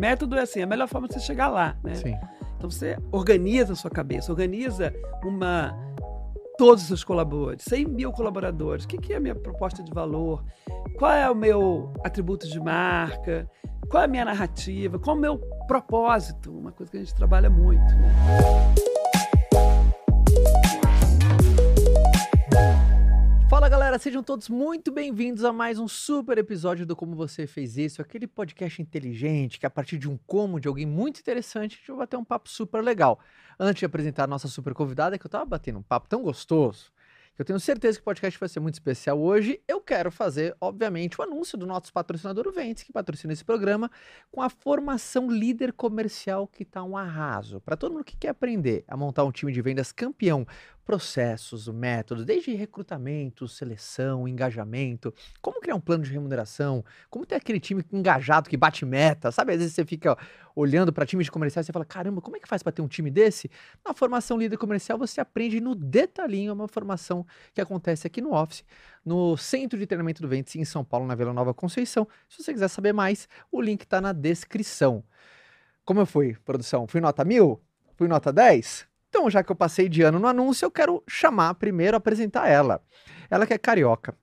Método é assim, a melhor forma de você chegar lá, né? Sim. Então você organiza a sua cabeça, organiza uma todos os seus colaboradores, 100 mil colaboradores. O que, que é a minha proposta de valor? Qual é o meu atributo de marca? Qual é a minha narrativa? Qual é o meu propósito? Uma coisa que a gente trabalha muito. Né? Galera, sejam todos muito bem-vindos a mais um super episódio do Como Você Fez Isso, aquele podcast inteligente que a partir de um como de alguém muito interessante a gente vai bater um papo super legal. Antes de apresentar a nossa super convidada, que eu tava batendo um papo tão gostoso, que eu tenho certeza que o podcast vai ser muito especial hoje, eu quero fazer, obviamente, o anúncio do nosso patrocinador Ventes, que patrocina esse programa, com a formação líder comercial que tá um arraso. Para todo mundo que quer aprender a montar um time de vendas campeão processos, métodos, desde recrutamento, seleção, engajamento, como criar um plano de remuneração, como ter aquele time engajado que bate meta, sabe? Às vezes você fica olhando para times de comerciais e você fala, caramba, como é que faz para ter um time desse? Na formação líder comercial você aprende no detalhinho, uma formação que acontece aqui no Office, no Centro de Treinamento do Ventes em São Paulo, na Vila Nova Conceição. Se você quiser saber mais, o link está na descrição. Como eu fui, produção? Fui nota mil? Fui nota 10? Então, já que eu passei de ano no anúncio, eu quero chamar primeiro, apresentar ela. Ela que é carioca,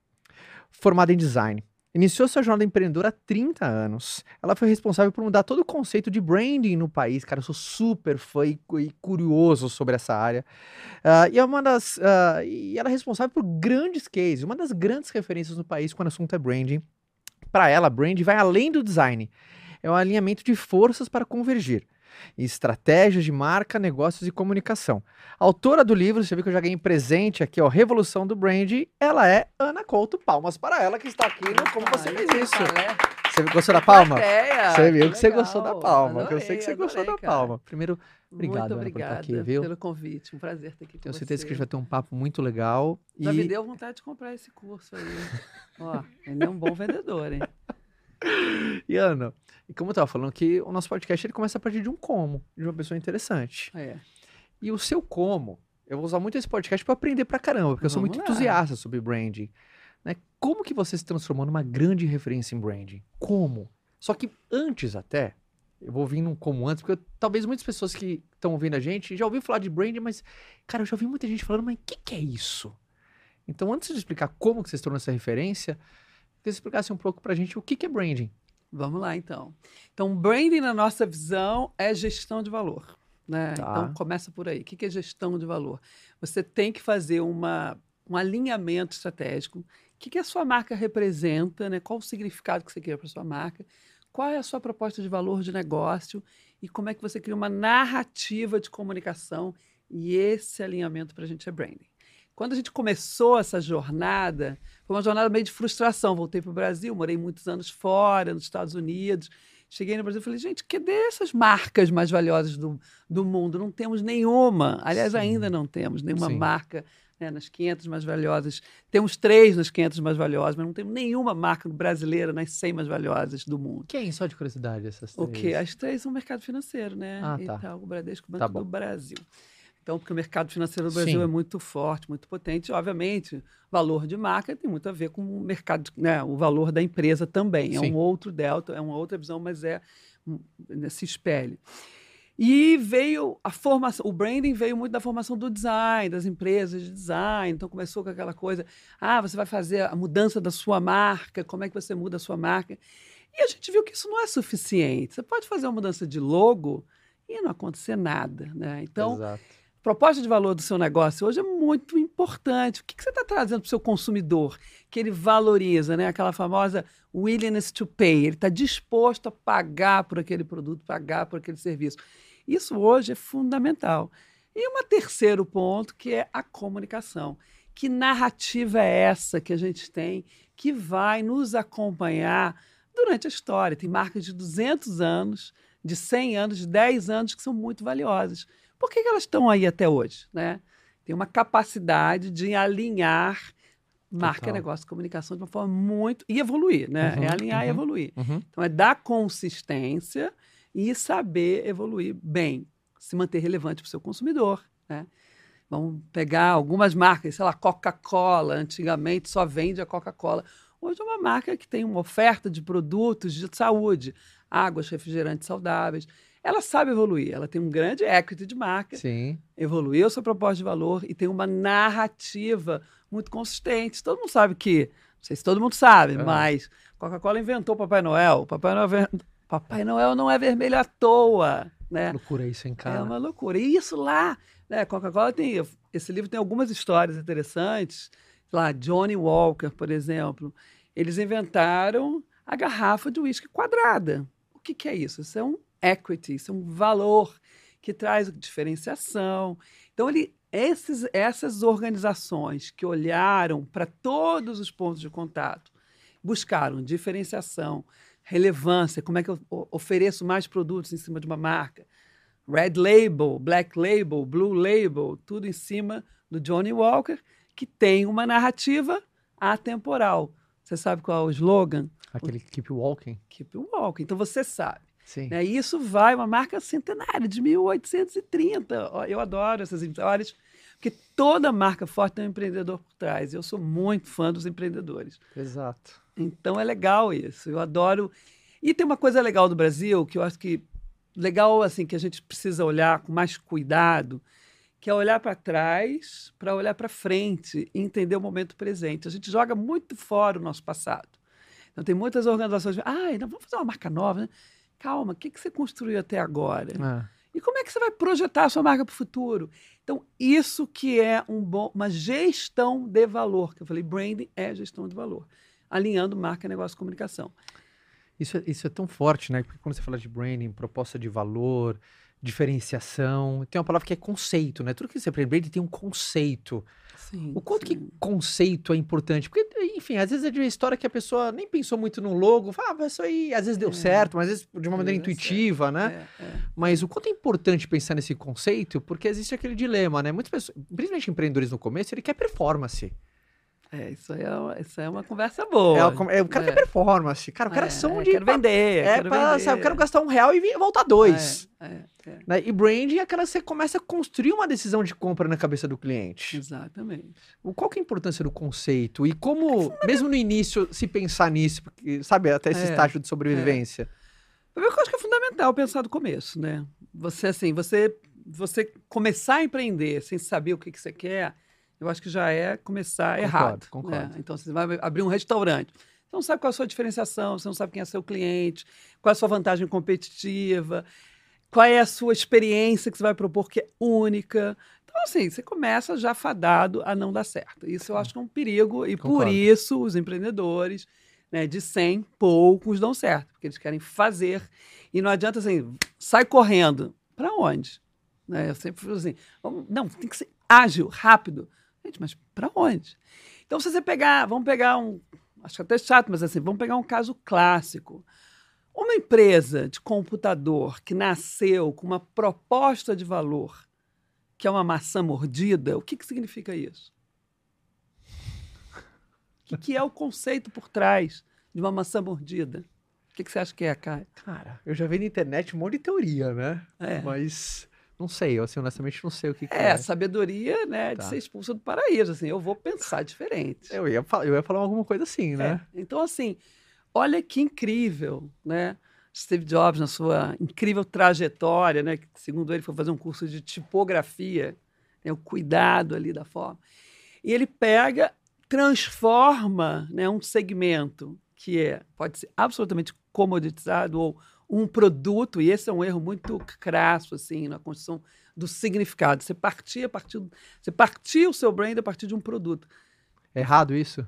formada em design. Iniciou sua jornada empreendedora há 30 anos. Ela foi responsável por mudar todo o conceito de branding no país. Cara, eu sou super fã e, curioso sobre essa área. Uh, e, é uma das, uh, e ela é responsável por grandes cases, uma das grandes referências no país quando o assunto é branding. Para ela, branding vai além do design. É um alinhamento de forças para convergir estratégias de marca, negócios e comunicação. Autora do livro, você viu que eu já ganhei presente aqui, ó, Revolução do Brand, ela é Ana Couto. Palmas para ela que está aqui no Como Você Fez Isso. Você gostou da palma? Você viu que, você gostou da palma. Adorei, eu sei que você gostou da palma. Primeiro, obrigado muito obrigada por estar aqui, viu? pelo convite. Um prazer estar aqui com Tenho você. certeza que a gente vai ter um papo muito legal. Já e... me deu vontade de comprar esse curso aí. Ó, ele é um bom vendedor, hein? E Ana, e como eu estava falando que o nosso podcast ele começa a partir de um como, de uma pessoa interessante. É. E o seu como, eu vou usar muito esse podcast para aprender pra caramba, porque eu sou muito lá. entusiasta sobre branding. Né? Como que você se transformou numa grande referência em branding? Como? Só que antes até, eu vou vir num como antes, porque eu, talvez muitas pessoas que estão ouvindo a gente já ouviram falar de branding, mas, cara, eu já ouvi muita gente falando, mas o que, que é isso? Então, antes de explicar como que você se tornou essa referência, que você explicasse um pouco pra gente o que, que é branding. Vamos lá, então. Então, branding, na nossa visão, é gestão de valor. Né? Tá. Então, começa por aí. O que é gestão de valor? Você tem que fazer uma, um alinhamento estratégico. O que, a sua marca representa? Né? Qual o significado que você quer para a sua marca? Qual é a sua proposta de valor de negócio? E como é que você cria uma narrativa de comunicação? E esse alinhamento para a gente é branding. Quando a gente começou essa jornada, foi uma jornada meio de frustração. Voltei para o Brasil, morei muitos anos fora, nos Estados Unidos. Cheguei no Brasil e falei, gente, cadê essas marcas mais valiosas do, do mundo? Não temos nenhuma. Aliás, Sim. ainda não temos nenhuma Sim. marca né, nas 500 mais valiosas. Temos três nas 500 mais valiosas, mas não temos nenhuma marca brasileira nas 100 mais valiosas do mundo. Quem? Só de curiosidade, essas três? O quê? As três são mercado financeiro, né? Ah, tá. Itaú, Bradesco, Banco tá do Brasil. Então, porque o mercado financeiro do Brasil Sim. é muito forte, muito potente. Obviamente, valor de marca tem muito a ver com o mercado, né, o valor da empresa também. É Sim. um outro delta, é uma outra visão, mas é né, se espelha. E veio a formação, o branding veio muito da formação do design, das empresas de design. Então começou com aquela coisa: ah, você vai fazer a mudança da sua marca, como é que você muda a sua marca? E a gente viu que isso não é suficiente. Você pode fazer uma mudança de logo e não acontecer nada, né? Então, Exato proposta de valor do seu negócio hoje é muito importante. O que, que você está trazendo para o seu consumidor que ele valoriza, né? Aquela famosa willingness to pay. Ele está disposto a pagar por aquele produto, pagar por aquele serviço. Isso hoje é fundamental. E um terceiro ponto que é a comunicação. Que narrativa é essa que a gente tem que vai nos acompanhar durante a história? Tem marcas de 200 anos, de 100 anos, de 10 anos que são muito valiosas por que, que elas estão aí até hoje? Né? Tem uma capacidade de alinhar marca, Total. negócio, comunicação de uma forma muito. e evoluir, né? Uhum, é alinhar uhum, e evoluir. Uhum. Então, é dar consistência e saber evoluir bem, se manter relevante para o seu consumidor. Né? Vamos pegar algumas marcas, sei lá, Coca-Cola, antigamente só vende a Coca-Cola. Hoje é uma marca que tem uma oferta de produtos de saúde. águas, refrigerantes saudáveis. Ela sabe evoluir, ela tem um grande equity de marca, Sim. evoluiu sua proposta de valor e tem uma narrativa muito consistente. Todo mundo sabe que, não sei se todo mundo sabe, ah. mas Coca-Cola inventou o Papai Noel. Papai Noel, Papai Noel não é vermelho à toa, né? Loucura isso, hein, cara? É uma loucura. E isso lá, né? Coca-Cola tem, esse livro tem algumas histórias interessantes. Lá, Johnny Walker, por exemplo, eles inventaram a garrafa de uísque quadrada. O que, que é isso? Isso é um equity, isso é um valor que traz diferenciação. Então, ele, esses, essas organizações que olharam para todos os pontos de contato, buscaram diferenciação, relevância, como é que eu ofereço mais produtos em cima de uma marca, Red Label, Black Label, Blue Label, tudo em cima do Johnny Walker, que tem uma narrativa atemporal. Você sabe qual é o slogan? Aquele Keep Walking. Keep Walking. Então você sabe. Sim. Né? E isso vai, uma marca centenária, de 1830. Eu adoro essas histórias, porque toda marca forte tem um empreendedor por trás. Eu sou muito fã dos empreendedores. Exato. Então é legal isso. Eu adoro. E tem uma coisa legal do Brasil que eu acho que legal assim que a gente precisa olhar com mais cuidado, que é olhar para trás, para olhar para frente e entender o momento presente. A gente joga muito fora o nosso passado. Então tem muitas organizações, ah, não vamos fazer uma marca nova, né? Calma, o que, que você construiu até agora? É. E como é que você vai projetar a sua marca para o futuro? Então, isso que é um bom, uma gestão de valor, que eu falei, branding é gestão de valor, alinhando marca, negócio e comunicação. Isso, é, isso é tão forte, né? Porque quando você fala de branding, proposta de valor, diferenciação, tem uma palavra que é conceito, né? Tudo que você aprende tem um conceito. Sim, o quanto sim. que conceito é importante? Porque, enfim, às vezes é de uma história que a pessoa nem pensou muito no logo, fala, ah, isso aí às vezes deu é. certo, mas às vezes de uma maneira intuitiva, certo. né? É, é. Mas o quanto é importante pensar nesse conceito, porque existe aquele dilema, né? Muitas pessoas, principalmente empreendedores no começo, ele quer performance. É, isso aí é, uma, isso é uma conversa boa. É, é, o cara é. quer performance. Cara, o cara é, são de. Quero vender. É, quero pra, vender. Sabe, eu quero gastar um real e voltar dois. É, é, é. Né? E brand é aquela que você começa a construir uma decisão de compra na cabeça do cliente. Exatamente. Qual que é a importância do conceito? E como, mesmo no início, se pensar nisso, porque, sabe, até esse estágio de sobrevivência? Eu acho que é fundamental pensar do começo, né? Você, assim, você, você começar a empreender sem saber o que, que você quer eu acho que já é começar concordo, errado. Né? Concordo. Né? Então, você vai abrir um restaurante. Você não sabe qual é a sua diferenciação, você não sabe quem é seu cliente, qual é a sua vantagem competitiva, qual é a sua experiência que você vai propor que é única. Então, assim, você começa já fadado a não dar certo. Isso eu acho que é um perigo, e Concordo. por isso os empreendedores, né, de 100, poucos dão certo, porque eles querem fazer. E não adianta assim, sai correndo. Para onde? Né? Eu sempre falo assim, não, tem que ser ágil, rápido. Gente, mas para onde? Então, se você pegar, vamos pegar um, acho que até chato, mas assim, vamos pegar um caso clássico. Uma empresa de computador que nasceu com uma proposta de valor, que é uma maçã mordida, o que, que significa isso? O que, que é o conceito por trás de uma maçã mordida? O que, que você acha que é, Caio? Cara, eu já vi na internet um monte de teoria, né? É. Mas não sei, eu assim, honestamente não sei o que, que é. É, sabedoria, né, tá. de ser expulso do paraíso, assim, eu vou pensar diferente. Eu ia, eu ia falar alguma coisa assim, né? É. Então, assim, olha que incrível, né? Steve Jobs, na sua incrível trajetória, né, que segundo ele foi fazer um curso de tipografia, né, o cuidado ali da forma. E ele pega, transforma né, um segmento que é, pode ser absolutamente comoditizado ou um produto, e esse é um erro muito crasso assim na construção do significado. Você partir a partir, você partir o seu brand a partir de um produto. É errado isso?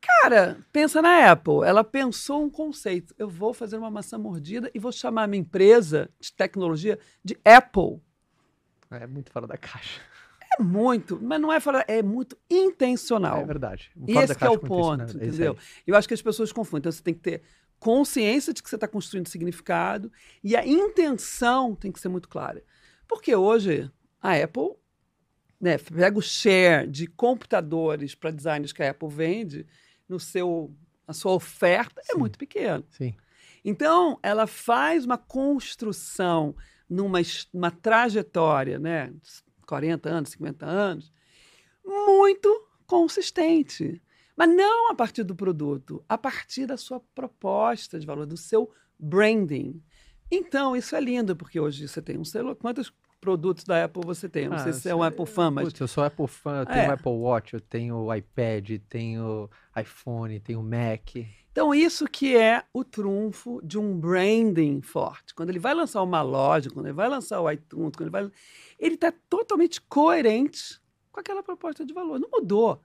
Cara, pensa na Apple. Ela pensou um conceito. Eu vou fazer uma maçã mordida e vou chamar a minha empresa de tecnologia de Apple. É muito fora da caixa. É muito, mas não é fora, é muito intencional. É verdade. E esse é o ponto, é entendeu? Eu acho que as pessoas confundem. Então você tem que ter consciência de que você está construindo significado e a intenção tem que ser muito clara. Porque hoje a Apple né, pega o share de computadores para designers que a Apple vende no seu a sua oferta é Sim. é muito pequena. Sim. Então, ela faz uma construção numa uma trajetória, né, 40 anos, 50 anos, muito consistente. Mas não a partir do produto, a partir da sua proposta de valor, do seu branding. Então, isso é lindo, porque hoje você tem um celular. Quantos produtos da Apple você tem? Eu não ah, sei se você é um Apple fan, mas. Putz, eu sou Apple fan, eu tenho é. Apple Watch, eu tenho o iPad, tenho iPhone, tenho Mac. Então, isso que é o trunfo de um branding forte. Quando ele vai lançar uma loja, quando ele vai lançar o iTunes, quando ele vai. Ele está totalmente coerente com aquela proposta de valor. Não mudou.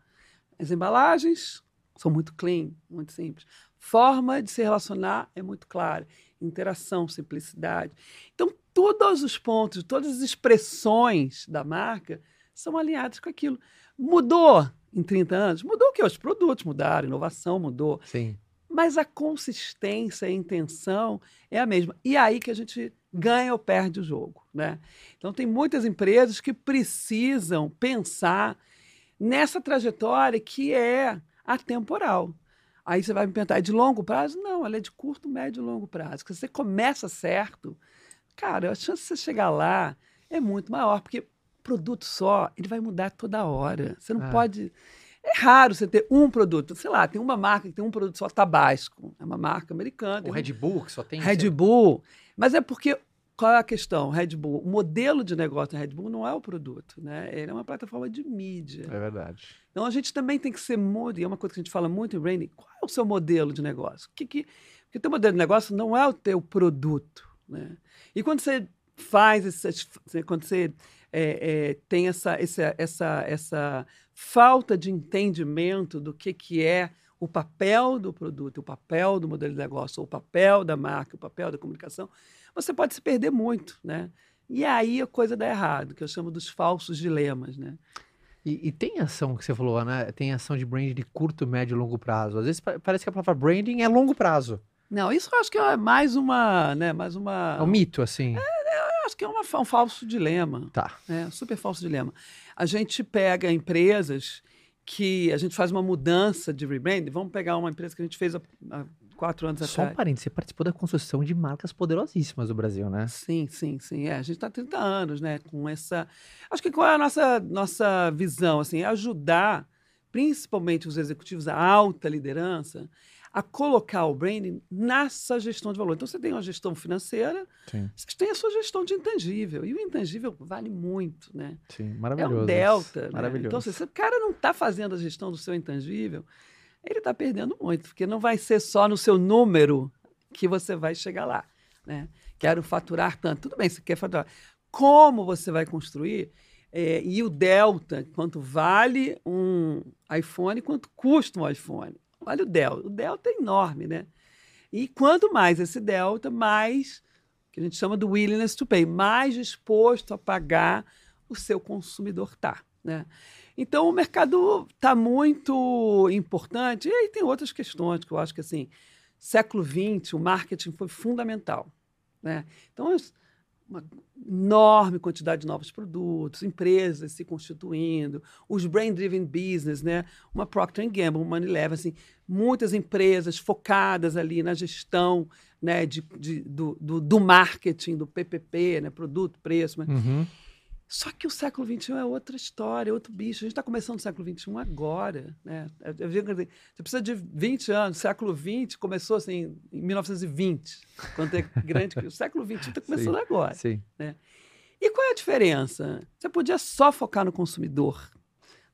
As embalagens são muito clean, muito simples. Forma de se relacionar é muito clara. Interação, simplicidade. Então, todos os pontos, todas as expressões da marca são alinhadas com aquilo. Mudou em 30 anos? Mudou o que? Os produtos mudaram, a inovação mudou. Sim. Mas a consistência, a intenção é a mesma. E é aí que a gente ganha ou perde o jogo. Né? Então, tem muitas empresas que precisam pensar nessa trajetória que é atemporal. Aí você vai me perguntar, é de longo prazo? Não, ela é de curto, médio e longo prazo. Se você começa certo, cara, a chance de você chegar lá é muito maior, porque produto só, ele vai mudar toda hora. Você não ah. pode. É raro você ter um produto. Sei lá, tem uma marca que tem um produto só, Tabasco. É uma marca americana. O Red Bull, que só tem. Red Bull. Mas é porque qual é a questão? Red Bull, o modelo de negócio da Red Bull não é o produto, né? Ele é uma plataforma de mídia. É verdade. Então a gente também tem que ser muito, e é uma coisa que a gente fala muito em branding, qual é o seu modelo de negócio? Que, que, porque o teu modelo de negócio não é o teu produto, né? E quando você faz, esse, quando você é, é, tem essa, essa, essa, essa falta de entendimento do que, que é o papel do produto, o papel do modelo de negócio, o papel da marca, o papel da comunicação, você pode se perder muito, né? E aí a coisa dá errado, que eu chamo dos falsos dilemas, né? E, e, tem ação que você falou, né? Tem ação de branding de curto, médio e longo prazo. Às vezes parece que a palavra branding é longo prazo. Não, isso eu acho que é mais uma, né? Mais uma. É um mito, assim. É, eu acho que é uma, um falso dilema. Tá. É, super falso dilema. A gente pega empresas que a gente faz uma mudança de rebranding. Vamos pegar uma empresa que a gente fez há, há quatro anos Só atrás. Só um parênteses, você participou da construção de marcas poderosíssimas do Brasil, né? Sim, sim, sim. É, a gente está há 30 anos, né? Com essa. Acho que qual é a nossa, nossa visão? Assim, é ajudar, principalmente os executivos, a alta liderança, a colocar o branding nessa gestão de valor. Então, você tem uma gestão financeira, Sim. você tem a sua gestão de intangível. E o intangível vale muito, né? Sim, maravilhoso. É um delta. Né? Maravilhoso. Então, se o cara não está fazendo a gestão do seu intangível, ele está perdendo muito, porque não vai ser só no seu número que você vai chegar lá. Né? Quero faturar tanto. Tudo bem, você quer faturar. Como você vai construir? É, e o delta, quanto vale um iPhone, quanto custa um iPhone. Olha o delta. O delta é enorme, né? E quanto mais esse delta, mais que a gente chama do willingness to pay, mais disposto a pagar o seu consumidor está. Né? Então o mercado está muito importante. E aí tem outras questões que eu acho que assim, século XX, o marketing foi fundamental. Né? Então, uma enorme quantidade de novos produtos, empresas se constituindo, os brain-driven business, né? Uma Procter Gamble, uma Unilever, assim, muitas empresas focadas ali na gestão né, de, de do, do, do, marketing, do PPP, né? Produto, preço. Né? Uhum. Só que o século XXI é outra história, é outro bicho. A gente está começando o século XXI agora. Né? Você precisa de 20 anos. O século XX começou assim, em 1920, quando é grande. o século XXI está começando sim, agora. Sim. Né? E qual é a diferença? Você podia só focar no consumidor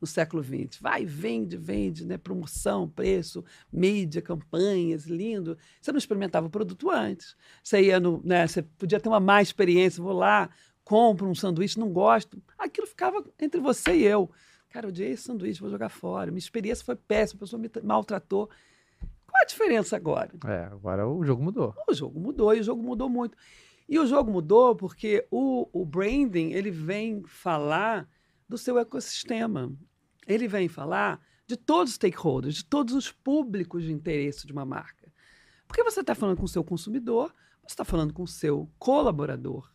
no século XX. Vai, vende, vende, né? promoção, preço, mídia, campanhas, lindo. Você não experimentava o produto antes. Você ia no, né? Você podia ter uma má experiência. Vou lá, compro um sanduíche, não gosto. Aquilo ficava entre você e eu. Cara, eu odiei esse sanduíche, vou jogar fora. Minha experiência foi péssima, a pessoa me maltratou. Qual a diferença agora? É, agora o jogo mudou. O jogo mudou e o jogo mudou muito. E o jogo mudou porque o, o branding ele vem falar do seu ecossistema. Ele vem falar de todos os stakeholders, de todos os públicos de interesse de uma marca. Porque você está falando com o seu consumidor, você está falando com o seu colaborador,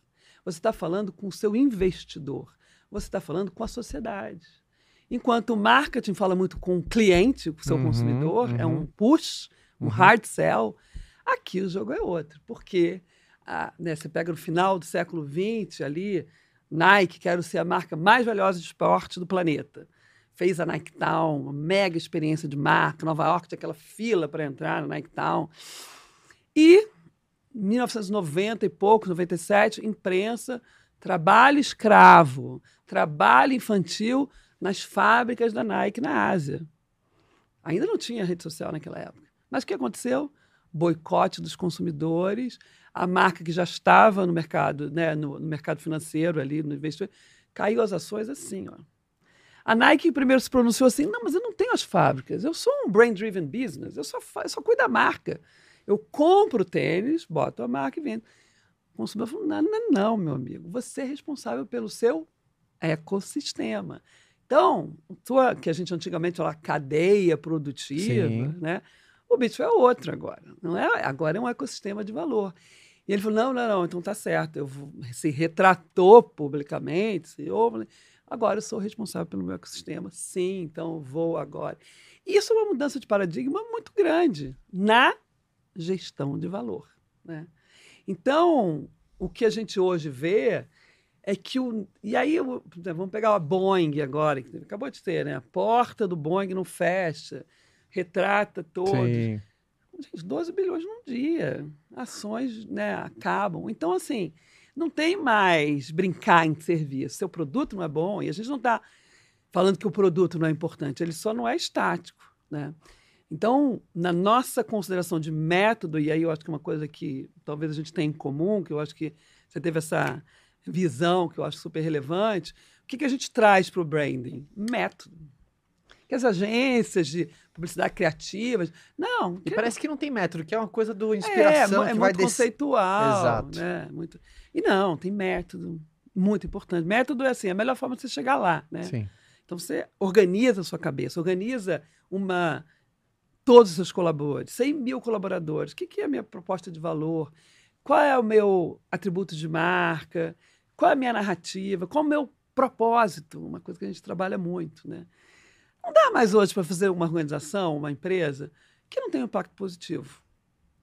você está falando com o seu investidor. Você está falando com a sociedade. Enquanto o marketing fala muito com o cliente, com o seu uhum, consumidor, uhum. é um uhum. push, um uhum. hard sell. Aqui o jogo é outro. Porque ah, né, você pega no final do século XX ali, Nike, quero ser a marca mais valiosa de esporte do planeta. Fez a Nike Town, uma mega experiência de marca. Nova York tinha aquela fila para entrar na Nike Town. E 1990 e pouco, 97, imprensa, trabalho escravo, trabalho infantil nas fábricas da Nike na Ásia. Ainda não tinha rede social naquela época. Mas o que aconteceu? Boicote dos consumidores, a marca que já estava no mercado, né, no, no mercado financeiro ali, no investimento, caiu as ações assim, ó. A Nike primeiro se pronunciou assim: não, mas eu não tenho as fábricas, eu sou um brand-driven business, eu só, eu só cuido da marca. Eu compro tênis, boto a marca e vendo. O consumidor falou: não, não, não, meu amigo, você é responsável pelo seu ecossistema. Então, tua, que a gente antigamente falava cadeia produtiva, Sim. né? O Bitcoin é outro agora. Não é, agora é um ecossistema de valor. E ele falou: não, não, não, então tá certo. Eu vou, se retratou publicamente, se houve. Agora eu sou responsável pelo meu ecossistema. Sim, então vou agora. E isso é uma mudança de paradigma muito grande na gestão de valor. Né? Então, o que a gente hoje vê é que o. E aí, vamos pegar a Boeing agora, que acabou de ter, né? A porta do Boeing não fecha, retrata todos. Sim. Gente, 12 bilhões num dia. Ações né, acabam. Então, assim, não tem mais brincar em serviço. Seu produto não é bom e a gente não está falando que o produto não é importante, ele só não é estático, né? Então, na nossa consideração de método, e aí eu acho que é uma coisa que talvez a gente tenha em comum, que eu acho que você teve essa visão que eu acho super relevante, o que, que a gente traz para o branding? Método que as agências de publicidade criativas. Não. E parece que não tem método, que é uma coisa do inspiração. É, é muito conceitual. Exato. Né? Muito... E não, tem método. Muito importante. Método é assim, a melhor forma de você chegar lá. Né? Sim. Então você organiza a sua cabeça, organiza uma. Todos os seus colaboradores, 100 mil colaboradores. O que, que é a minha proposta de valor? Qual é o meu atributo de marca? Qual é a minha narrativa? Qual é o meu propósito? Uma coisa que a gente trabalha muito, né? Não dá mais hoje para fazer uma organização, uma empresa, que não tem um impacto positivo.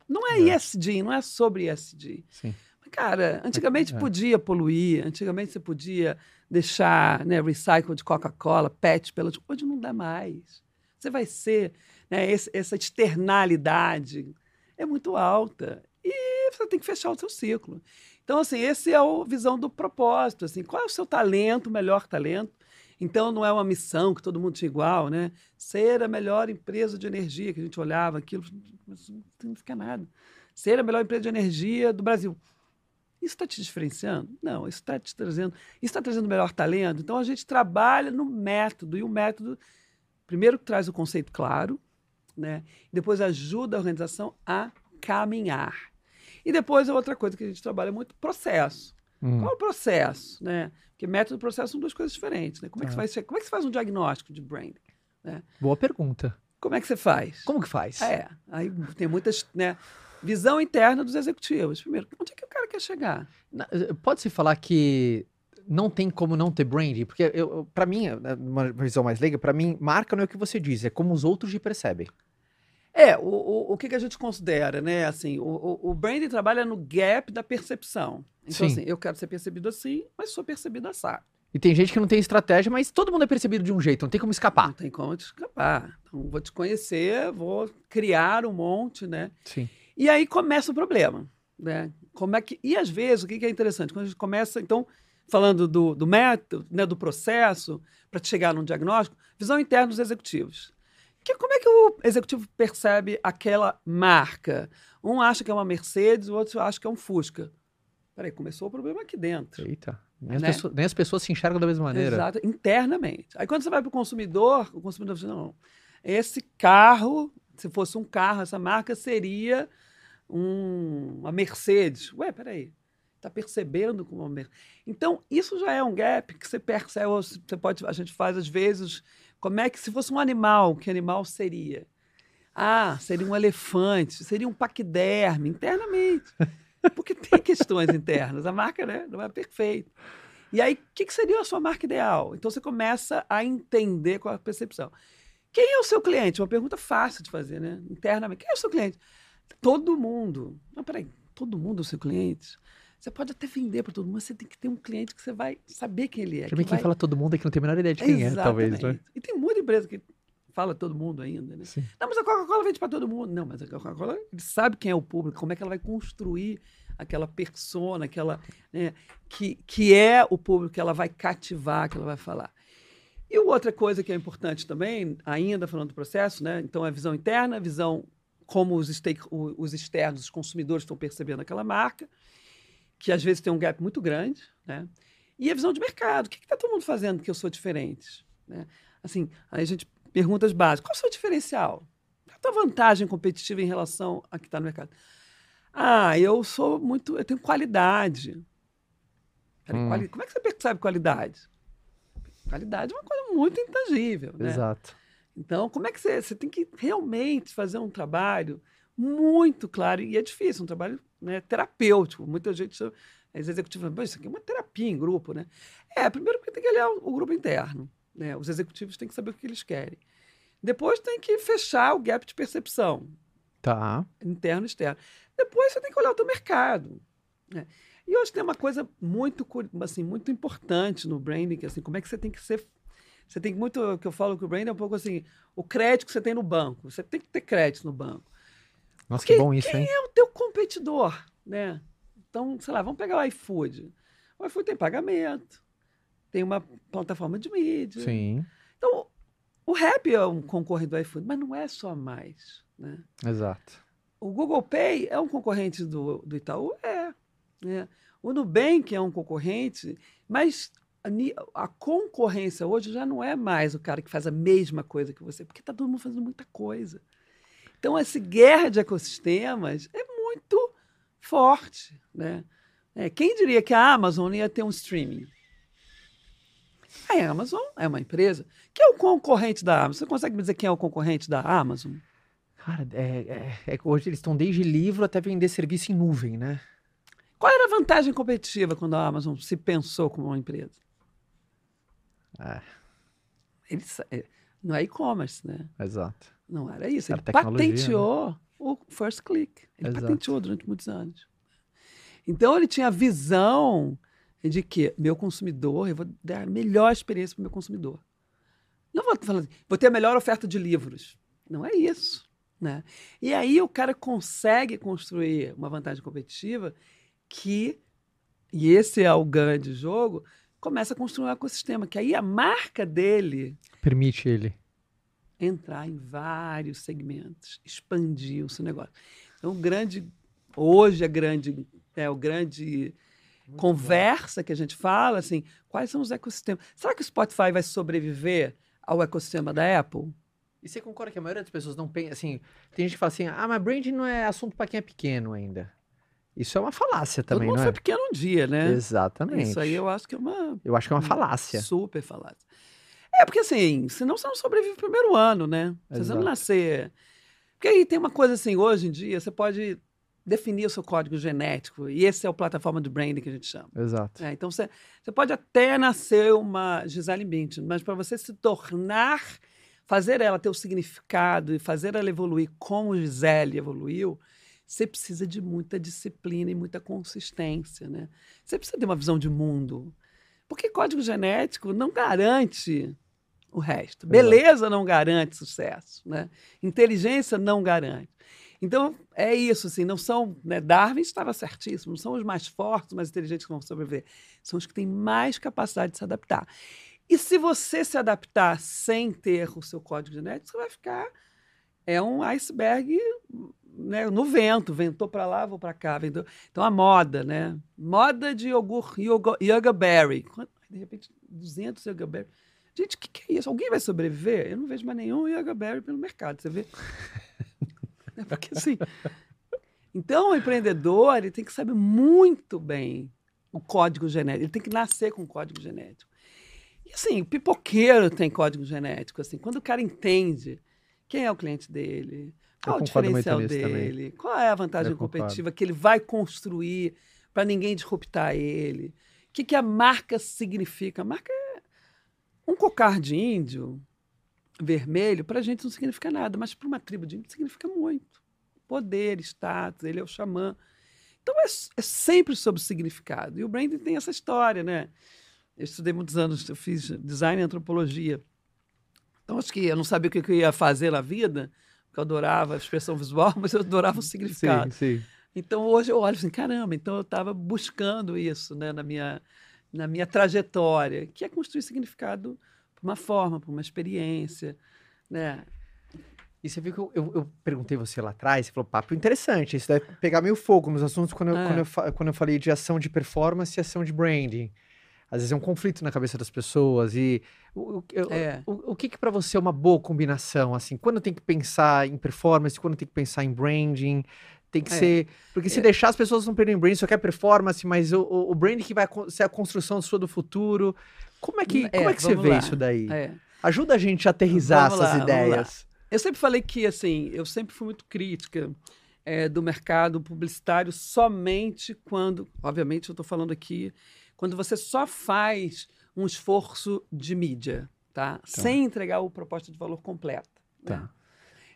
Não é, é. ESG, não é sobre ESG. Sim. Cara, antigamente é. podia poluir, antigamente você podia deixar né, recycle de Coca-Cola, PET, pela... hoje não dá mais. Você vai ser, né, esse, essa externalidade é muito alta e você tem que fechar o seu ciclo. Então, assim, esse é a visão do propósito, assim, qual é o seu talento, o melhor talento, então não é uma missão que todo mundo tinha igual, né? Ser a melhor empresa de energia, que a gente olhava aquilo, mas não significa nada. Ser a melhor empresa de energia do Brasil. Isso está te diferenciando? Não, isso está te trazendo. Isso está trazendo o melhor talento. Então a gente trabalha no método, e o método, primeiro, traz o conceito claro, né? depois ajuda a organização a caminhar. E depois, outra coisa que a gente trabalha muito, processo. Hum. Qual é o processo? Né? Porque método e processo são duas coisas diferentes. Né? Como, é que faz, como é que você faz um diagnóstico de branding? Né? Boa pergunta. Como é que você faz? Como que faz? É, aí tem muitas, né? Visão interna dos executivos. Primeiro, onde é que o cara quer chegar? Eh, pode-se falar que não tem como não ter branding? Porque para mim, né, uma visão mais leiga, para mim, marca não é o que você diz, é como os outros te percebem. É, o, o, o que, que a gente considera, né? Assim, o, o, o branding trabalha no gap da percepção. Então, Sim. assim, eu quero ser percebido assim, mas sou percebido assim. E tem gente que não tem estratégia, mas todo mundo é percebido de um jeito, não tem como escapar. Não tem como te escapar. Então, vou te conhecer, vou criar um monte, né? Sim. E aí começa o problema, né? Como é que... E às vezes, o que, que é interessante? Quando a gente começa, então, falando do, do método, né, do processo, para chegar num diagnóstico, visão interna dos executivos. Que, como é que o executivo percebe aquela marca? Um acha que é uma Mercedes, o outro acha que é um Fusca. Peraí, começou o problema aqui dentro. Eita. Nem, né? as, pessoas, nem as pessoas se enxergam da mesma maneira. Exato, internamente. Aí quando você vai para o consumidor, o consumidor diz, não, esse carro, se fosse um carro, essa marca seria um, uma Mercedes. Ué, peraí, está percebendo como uma Mercedes. Então, isso já é um gap que você percebe, você pode, a gente faz às vezes como é que, se fosse um animal, que animal seria? Ah, seria um elefante, seria um paquiderme, internamente. Porque tem questões internas. A marca né, não é perfeita. E aí, o que, que seria a sua marca ideal? Então, você começa a entender qual é a percepção. Quem é o seu cliente? Uma pergunta fácil de fazer, né? Internamente. Quem é o seu cliente? Todo mundo. Não, peraí, todo mundo é o seu cliente? Você pode até vender para todo mundo, mas você tem que ter um cliente que você vai saber quem ele é. Também quem vai... fala todo mundo é que não tem a menor ideia de quem Exatamente. é, talvez. Né? E tem muita empresa que fala todo mundo ainda, né? Sim. Não, mas a Coca-Cola vende para todo mundo. Não, mas a Coca-Cola sabe quem é o público, como é que ela vai construir aquela persona, aquela, né, que, que é o público que ela vai cativar, que ela vai falar. E outra coisa que é importante também, ainda falando do processo, né? Então, a visão interna, a visão como os, stake, os externos, os consumidores estão percebendo aquela marca, que às vezes tem um gap muito grande, né? E a visão de mercado. O que está todo mundo fazendo que eu sou diferente? Né? Assim, aí a gente perguntas básicas. Qual é o seu diferencial? Qual é a tua vantagem competitiva em relação a que está no mercado? Ah, eu sou muito. Eu tenho qualidade. Hum. Quali, como é que você percebe qualidade? Qualidade é uma coisa muito intangível. Né? Exato. Então, como é que você, você tem que realmente fazer um trabalho muito claro, e é difícil, um trabalho né, terapêutico. Muita gente, as executivos falam, isso aqui é uma terapia em grupo, né? É, primeiro porque tem que olhar o, o grupo interno. Né? Os executivos têm que saber o que eles querem. Depois tem que fechar o gap de percepção. Tá. Interno e externo. Depois você tem que olhar o teu mercado. Né? E hoje tem uma coisa muito, assim, muito importante no branding, que assim, como é que você tem que ser. Você tem muito. O que eu falo que o branding é um pouco assim, o crédito que você tem no banco. Você tem que ter crédito no banco. Nossa, Porque que bom isso, quem hein? Quem é o teu competidor, né? Então, sei lá, vamos pegar o iFood. O iFood tem pagamento, tem uma plataforma de mídia. Sim. Então, o Rap é um concorrente do iFood, mas não é só mais, né? Exato. O Google Pay é um concorrente do, do Itaú? É. Né? O Nubank é um concorrente, mas a, a, concorrência hoje já não é mais o cara que faz a mesma coisa que você, porque está todo mundo fazendo muita coisa. Então, essa guerra de ecossistemas é muito forte. Né? É, quem diria que a Amazon ia ter um streaming? A Amazon é uma empresa. Quem é o concorrente da Amazon? Você consegue me dizer quem é o concorrente da Amazon? Cara, é, é, é hoje eles estão desde livro até vender serviço em nuvem, né? Qual era a vantagem competitiva quando a Amazon se pensou como uma empresa? Ah. Eles, é, não é e-commerce, né? Exato. Não era isso. Era Ele patenteou né? o First Click. Ele Exato. patenteou durante muitos anos. Então ele tinha a visão de que meu consumidor, eu vou dar a melhor experiência para o meu consumidor. Não vou falar assim, vou ter a melhor oferta de livros. Não é isso. Né? E aí o cara consegue construir uma vantagem competitiva que, e esse é o grande jogo, começa a construir um ecossistema, que aí a marca dele... Permite ele. Entrar em vários segmentos, expandir o seu negócio. Então, o grande... Hoje, a grande... É, o grande... Muito conversa bom. que a gente fala, assim, quais são os ecossistemas? Será que o Spotify vai sobreviver ao ecossistema da Apple? E você concorda que a maioria das pessoas não pensa assim? Tem gente que fala assim: ah, mas branding não é assunto para quem é pequeno ainda. Isso é uma falácia também, Todo mundo não é? foi pequeno um dia, né? Exatamente. Isso aí eu acho que é uma. Eu acho que é uma falácia. Super falácia. É porque assim, senão você não sobrevive o primeiro ano, né? Se você não nascer. Porque aí tem uma coisa assim, hoje em dia, você pode definir o seu código genético. E esse é o plataforma de branding que a gente chama. Exato. É, então você, você pode até nascer uma Gisele Bündchen, mas para você se tornar fazer ela ter o significado e fazer ela evoluir como Gisele evoluiu, você precisa de muita disciplina e muita consistência, né? Você precisa ter uma visão de mundo. Porque código genético não garante o resto. Beleza não garante sucesso, né? Inteligência não garante. Então, é isso, assim, não são, né, Darwin estava certíssimo, não são os mais fortes, mais inteligentes que vão sobreviver, são os que têm mais capacidade de se adaptar. E se você se adaptar sem ter o seu código genético, você vai ficar é um iceberg né, no vento, ventou para lá, vou para cá, ventou. Então a moda, né? Moda de iogurte yoga, yoga berry. De repente 200 yoga berry. Gente, o que, que, é isso? Alguém vai sobreviver? Eu não vejo mais nenhum yoga berry pelo mercado, você vê? é porque assim. Então o empreendedor ele tem que saber muito bem o código genético, ele tem que nascer com o código genético. E assim, pipoqueiro tem código genético. Assim, quando o cara entende quem é o cliente dele, qual é o diferencial dele, qual é a vantagem competitiva que ele vai construir para ninguém disruptar ele, o que, que a marca significa. A marca é um cocar de índio vermelho, para a gente não significa nada, mas para uma tribo de índio significa muito. Poder, status, ele é o xamã. Então é, é sempre sobre significado. E o branding tem essa história, né? Eu estudei muitos anos, eu fiz design e antropologia. Então, acho que eu não sabia o que eu ia fazer na vida, porque eu adorava a expressão visual, mas eu adorava o significado. Sim, sim. Então, hoje eu olho assim, caramba, então eu estava buscando isso né, na, minha, na minha trajetória, que é construir significado por uma forma, por uma experiência, né? E você viu que eu, eu, eu, perguntei você lá atrás, você falou, papo interessante, isso deve pegar meio fogo nos assuntos quando eu, é. quando, eu, quando eu falei de ação de performance e ação de branding. Às vezes é um conflito na cabeça das pessoas e o, o, é. o, o que, que para você é uma boa combinação, assim? Quando tem que pensar em performance, quando tem que pensar em branding, tem que é. ser... Porque se é. deixar as pessoas não perderem branding, só quer performance, mas o, o, branding que vai ser a construção sua do futuro, como é que, como é, é que você vê lá. isso daí? É. Ajuda a gente a aterrizar vamos essas lá, ideias. Eu sempre falei que, assim, eu sempre fui muito crítica é, do mercado publicitário somente quando, obviamente, eu estou falando aqui, quando você só faz um esforço de mídia, tá? tá. Sem entregar o proposta de valor completa. Né? Tá.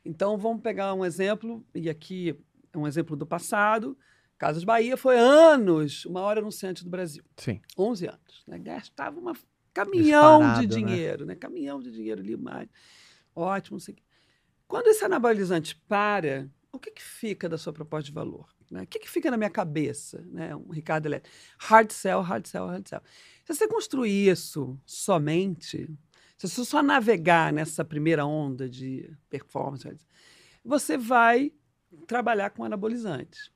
Então, vamos pegar um exemplo, e aqui um exemplo do passado. Casas Bahia foi anos o maior anunciante do Brasil. Sim. 11 anos. Né? Gastava um caminhão Disparado, de né? dinheiro, né? né? Caminhão de dinheiro ali mais. Ótimo, não sei o quê. Quando esse anabolizante para, o que, que fica da sua proposta de valor? Né? O que, que fica na minha cabeça? Né? Um Ricardo Elétrico. Hard sell, hard sell, hard sell. Se você construir isso somente, se você só navegar nessa primeira onda de performance, você vai trabalhar com anabolizantes.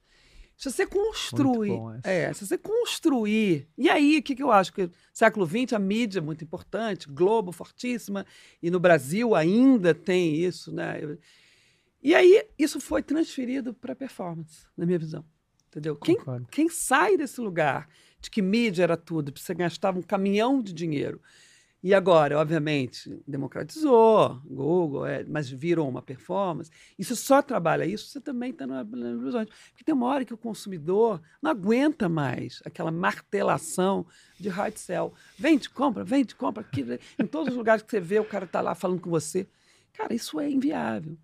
Se você construir, é, se você construir, e aí o que, que eu acho que século XX a mídia é muito importante, Globo fortíssima e no Brasil ainda tem isso, né? E aí isso foi transferido para performance, na minha visão, entendeu? Quem, quem sai desse lugar de que mídia era tudo, você gastava um caminhão de dinheiro e agora, obviamente, democratizou, Google, é, mas virou uma performance. E se só trabalha isso, você também está no horizonte. Porque tem uma hora que o consumidor não aguenta mais aquela martelação de hard sell. Vende, compra, vende, compra. Aqui, em todos os lugares que você vê, o cara está lá falando com você. Cara, isso é inviável.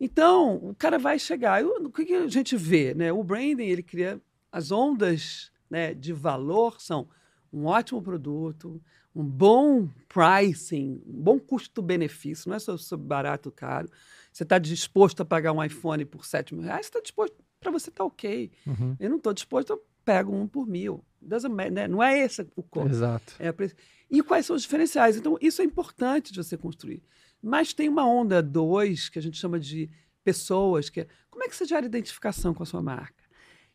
Então, o cara vai chegar. O que a gente vê? Né? O branding, ele cria as ondas né, de valor, são um ótimo produto, um bom pricing, um bom custo-benefício, não é só sobre barato ou caro. Você está disposto a pagar um iPhone por 7 mil reais, está disposto, para você está ok. Uhum. Eu não estou disposto, eu pego um por mil. Né? Não é esse o custo. Exato. É e quais são os diferenciais? Então, isso é importante de você construir. Mas tem uma onda 2, que a gente chama de pessoas, que é como é que você gera identificação com a sua marca?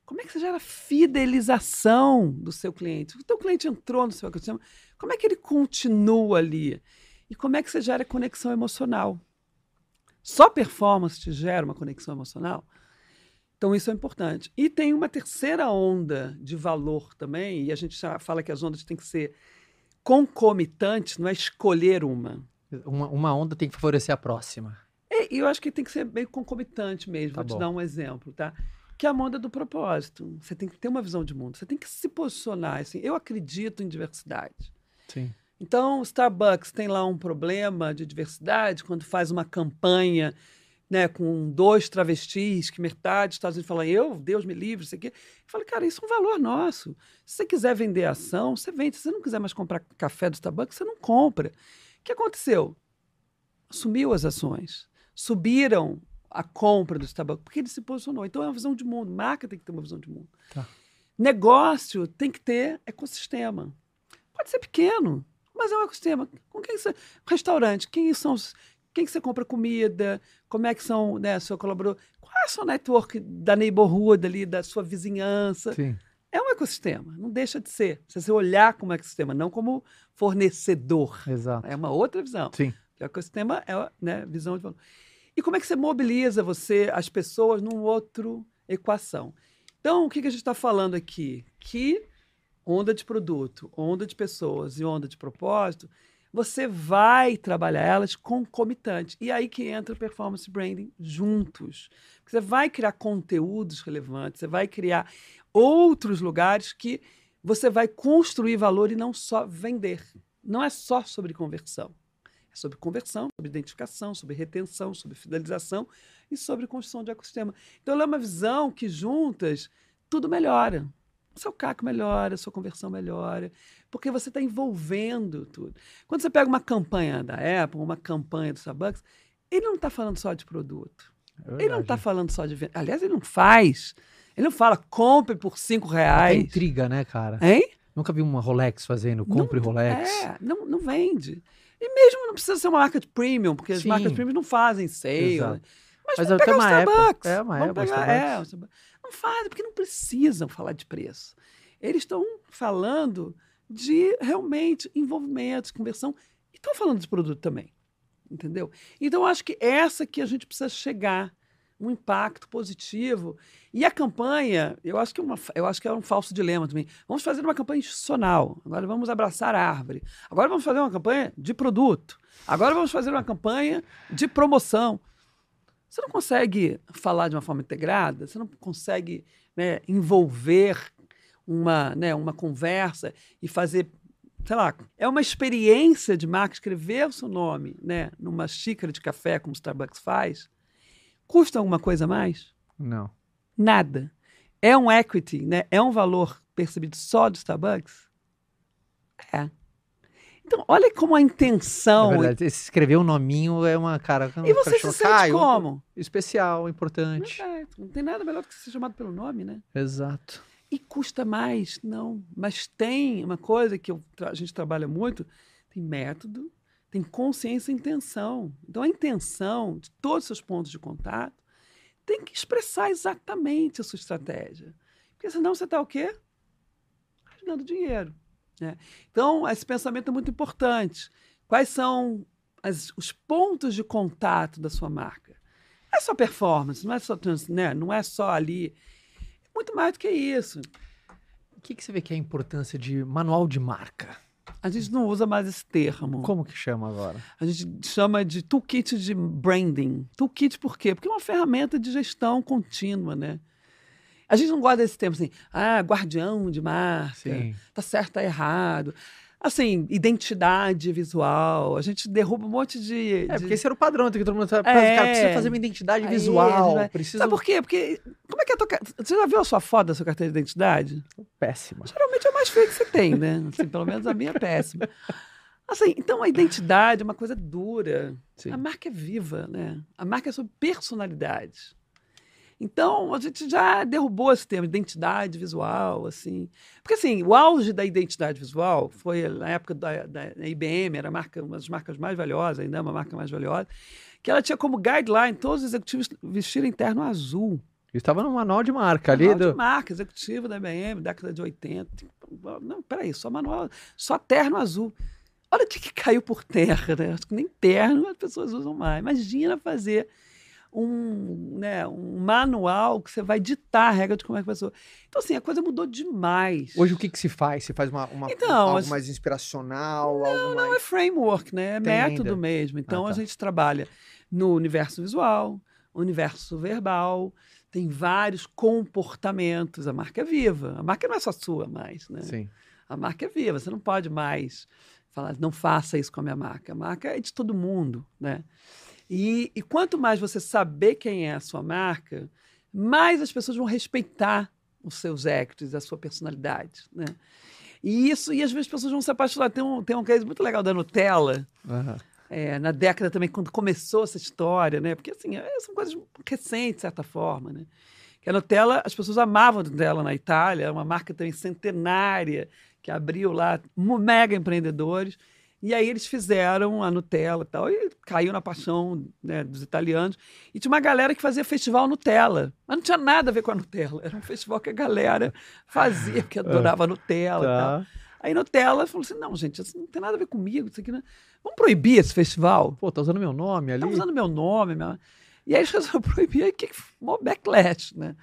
Como é que você gera fidelização do seu cliente? O teu cliente entrou no seu ecossistema, como é que ele continua ali? E como é que você gera conexão emocional? Só performance te gera uma conexão emocional? Então, isso é importante. E tem uma terceira onda de valor também, e a gente já fala que as ondas têm que ser concomitantes, não é escolher uma. Uma, uma onda tem que favorecer a próxima. É, e eu acho que tem que ser meio concomitante mesmo. Tá Vou bom. te dar um exemplo, tá? Que é a moda do propósito. Você tem que ter uma visão de mundo, você tem que se posicionar. Assim, eu acredito em diversidade. Sim. Então, o Starbucks tem lá um problema de diversidade quando faz uma campanha né, com dois travestis, que metade dos Estados Unidos fala, eu, Deus me livre, isso aqui. Eu falo, cara, isso é um valor nosso. Se você quiser vender ação, você vende. Se você não quiser mais comprar café do Starbucks, você não compra. O que aconteceu? Sumiu as ações. Subiram a compra do Starbucks, porque ele se posicionou. Então é uma visão de mundo. Marca tem que ter uma visão de mundo. Tá. Negócio tem que ter ecossistema. Pode ser pequeno, mas é um ecossistema. Com quem você. Restaurante, quem são os. Quem que você compra comida? Como é que são, né, seu colaborador? Qual é a sua network da neighborhood ali, da sua vizinhança? Sim. É um ecossistema, não deixa de ser. Se você olhar como ecossistema, não como fornecedor. Exato. É uma outra visão. Sim. O ecossistema é né, visão de valor. E como é que você mobiliza você, as pessoas, num outro equação? Então, o que, a gente está falando aqui? Que onda de produto, onda de pessoas e onda de propósito, você vai trabalhar elas concomitante. E aí que entra o performance branding juntos. Você vai criar conteúdos relevantes, você vai criar outros lugares que você vai construir valor e não só vender. Não é só sobre conversão sobre conversão, sobre identificação, sobre retenção, sobre fidelização e sobre construção de ecossistema. Então, ela é uma visão que juntas tudo melhora. seu CAC melhora, sua conversão melhora, porque você está envolvendo tudo. Quando você pega uma campanha da Apple, uma campanha do Starbucks, ele não está falando só de produto. É ele não está falando só de venda. Aliás, ele não faz. Ele não fala compre por cinco reais. É intriga, né, cara? Hein? Nunca vi uma Rolex fazendo compre não, Rolex. É, não, não vende. E mesmo não precisa ser uma marca de premium, porque Sim. as marcas premium não fazem sale. Né? Mas, Mas vamos pegar o Starbucks. É, uma vamos pegar, é, não fazem, porque não precisam falar de preço. Eles estão falando de realmente envolvimento, conversão, e estão falando de produto também. Entendeu? Então, acho que essa que a gente precisa chegar um impacto positivo. E a campanha, eu acho que é, uma, eu acho que é um falso dilema também. Vamos fazer uma campanha institucional. Agora vamos abraçar a árvore. Agora vamos fazer uma campanha de produto. Agora vamos fazer uma campanha de promoção. Você não consegue falar de uma forma integrada, você não consegue né, envolver uma, né, uma conversa e fazer, sei lá, é uma experiência de marca escrever o seu nome né, numa xícara de café, como o Starbucks faz, Custa alguma coisa a mais? Não. Nada. É um equity, né? É um valor percebido só do Starbucks? É. Então, olha como a intenção. É verdade, escrever um nominho é uma cara. E você se sente como? Especial, importante. É, não tem nada melhor do que ser chamado pelo nome, né? Exato. E custa mais? Não. Mas tem uma coisa que eu, a gente trabalha muito: tem método, tem consciência e intenção. Então, a intenção de todos os seus pontos de contato tem que expressar exatamente a sua estratégia. Porque senão você está o quê? Ganhando dinheiro. Né? Então, esse pensamento é muito importante. Quais são as, os pontos de contato da sua marca? Não é só performance, não é só, né? não é só ali. É muito mais do que isso. O que, que você vê que é a importância de manual de marca? A gente não usa mais esse termo. Como que chama agora? A gente chama de toolkit de branding. Toolkit por quê? Porque é uma ferramenta de gestão contínua, né? A gente não gosta desse termo assim, ah, guardião de marca, Sim. tá certo, tá errado assim, identidade visual. A gente derruba um monte de. É, de... porque esse era o padrão, que todo mundo. É, cara, precisa fazer uma identidade Aí, visual. Vai... Precisa... Sabe por quê? Porque. Como é que é a tua. Você já viu a sua foto da sua carteira de identidade? Péssima. Geralmente é o mais feio que você tem, né? Assim, pelo menos a minha é péssima. Assim, então a identidade é uma coisa dura. Sim. A marca é viva, né? A marca é sobre personalidade. Então, a gente já derrubou esse termo, identidade visual, assim. Porque, assim, o auge da identidade visual foi na época da, da, da IBM, era marca, uma das marcas mais valiosas, ainda é uma marca mais valiosa, que ela tinha como guideline todos os executivos vestirem terno azul. Estava no manual de marca ali. Manual do... de marca, executivo da IBM, década de 80. Não, peraí, só manual, só terno azul. Olha o que, que caiu por terra, né? Acho que nem terno as pessoas usam mais. Imagina fazer um, né, um manual que você vai ditar a regra de como é que a pessoa. Então, assim, a coisa mudou demais. Hoje, o que, que se faz? Se faz uma, uma então, algo as... mais inspiracional? Não, algo não, mais... é framework, né? É Tem método ainda. mesmo. Então, ah, tá. a gente trabalha no universo visual, universo verbal, tem vários comportamentos. A marca é viva. A marca não é só sua mais, né? Sim. A marca é viva. Você não pode mais falar, não faça isso com a minha marca. A marca é de todo mundo, né? E, e quanto mais você saber quem é a sua marca, mais as pessoas vão respeitar os seus actos, a sua personalidade, né? E isso, e às vezes as pessoas vão se apaixonar. Tem um, tem um case muito legal da Nutella, uhum. é, na década também, quando começou essa história, né? Porque, assim, é, são coisas recentes, de certa forma, né? Que a Nutella, as pessoas amavam a Nutella na Itália, é uma marca também centenária, que abriu lá mega empreendedores. E aí eles fizeram a Nutella e tal, e caiu na paixão né, dos italianos. E tinha uma galera que fazia festival Nutella, mas não tinha nada a ver com a Nutella. Era um festival que a galera fazia, que adorava a Nutella tá. e tal. Aí Nutella falou assim: não, gente, isso não tem nada a ver comigo, isso aqui não... É, vamos proibir esse festival. Pô, tá usando meu nome ali. Tá usando meu nome. Minha... E aí eles resolveram proibir, aí que mó backlash, né?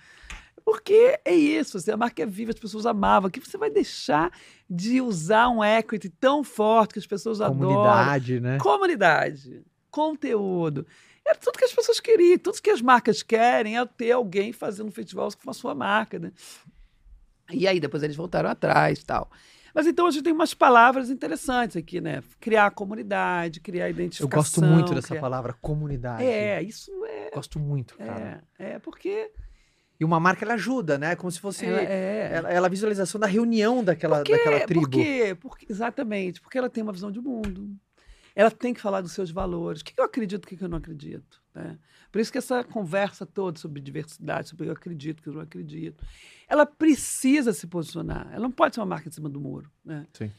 Porque é isso, assim, a marca é viva, as pessoas amavam. Que você vai deixar de usar um equity tão forte que as pessoas Comunidade, adoram? né? Comunidade, conteúdo. É tudo que as pessoas queriam, tudo que as marcas querem é ter alguém fazendo um festival com a sua marca, né? E aí depois eles voltaram atrás tal. Mas então a gente tem umas palavras interessantes aqui, né? Criar comunidade, criar identificação. Eu gosto muito dessa criar... palavra, comunidade. É, isso é. Gosto muito, cara. É, é porque E uma marca ela ajuda, né? Como se fosse ela, é... ela, ela a visualização da reunião daquela, porque, daquela tribo. Por quê? Porque, exatamente, porque ela tem uma visão de mundo. Ela tem que falar dos seus valores. O que eu acredito, o que eu não acredito. Né? Por isso que essa conversa toda sobre diversidade, sobre o que eu acredito, o que eu não acredito, ela precisa se posicionar. Ela não pode ser uma marca em cima do muro. Né? Sim.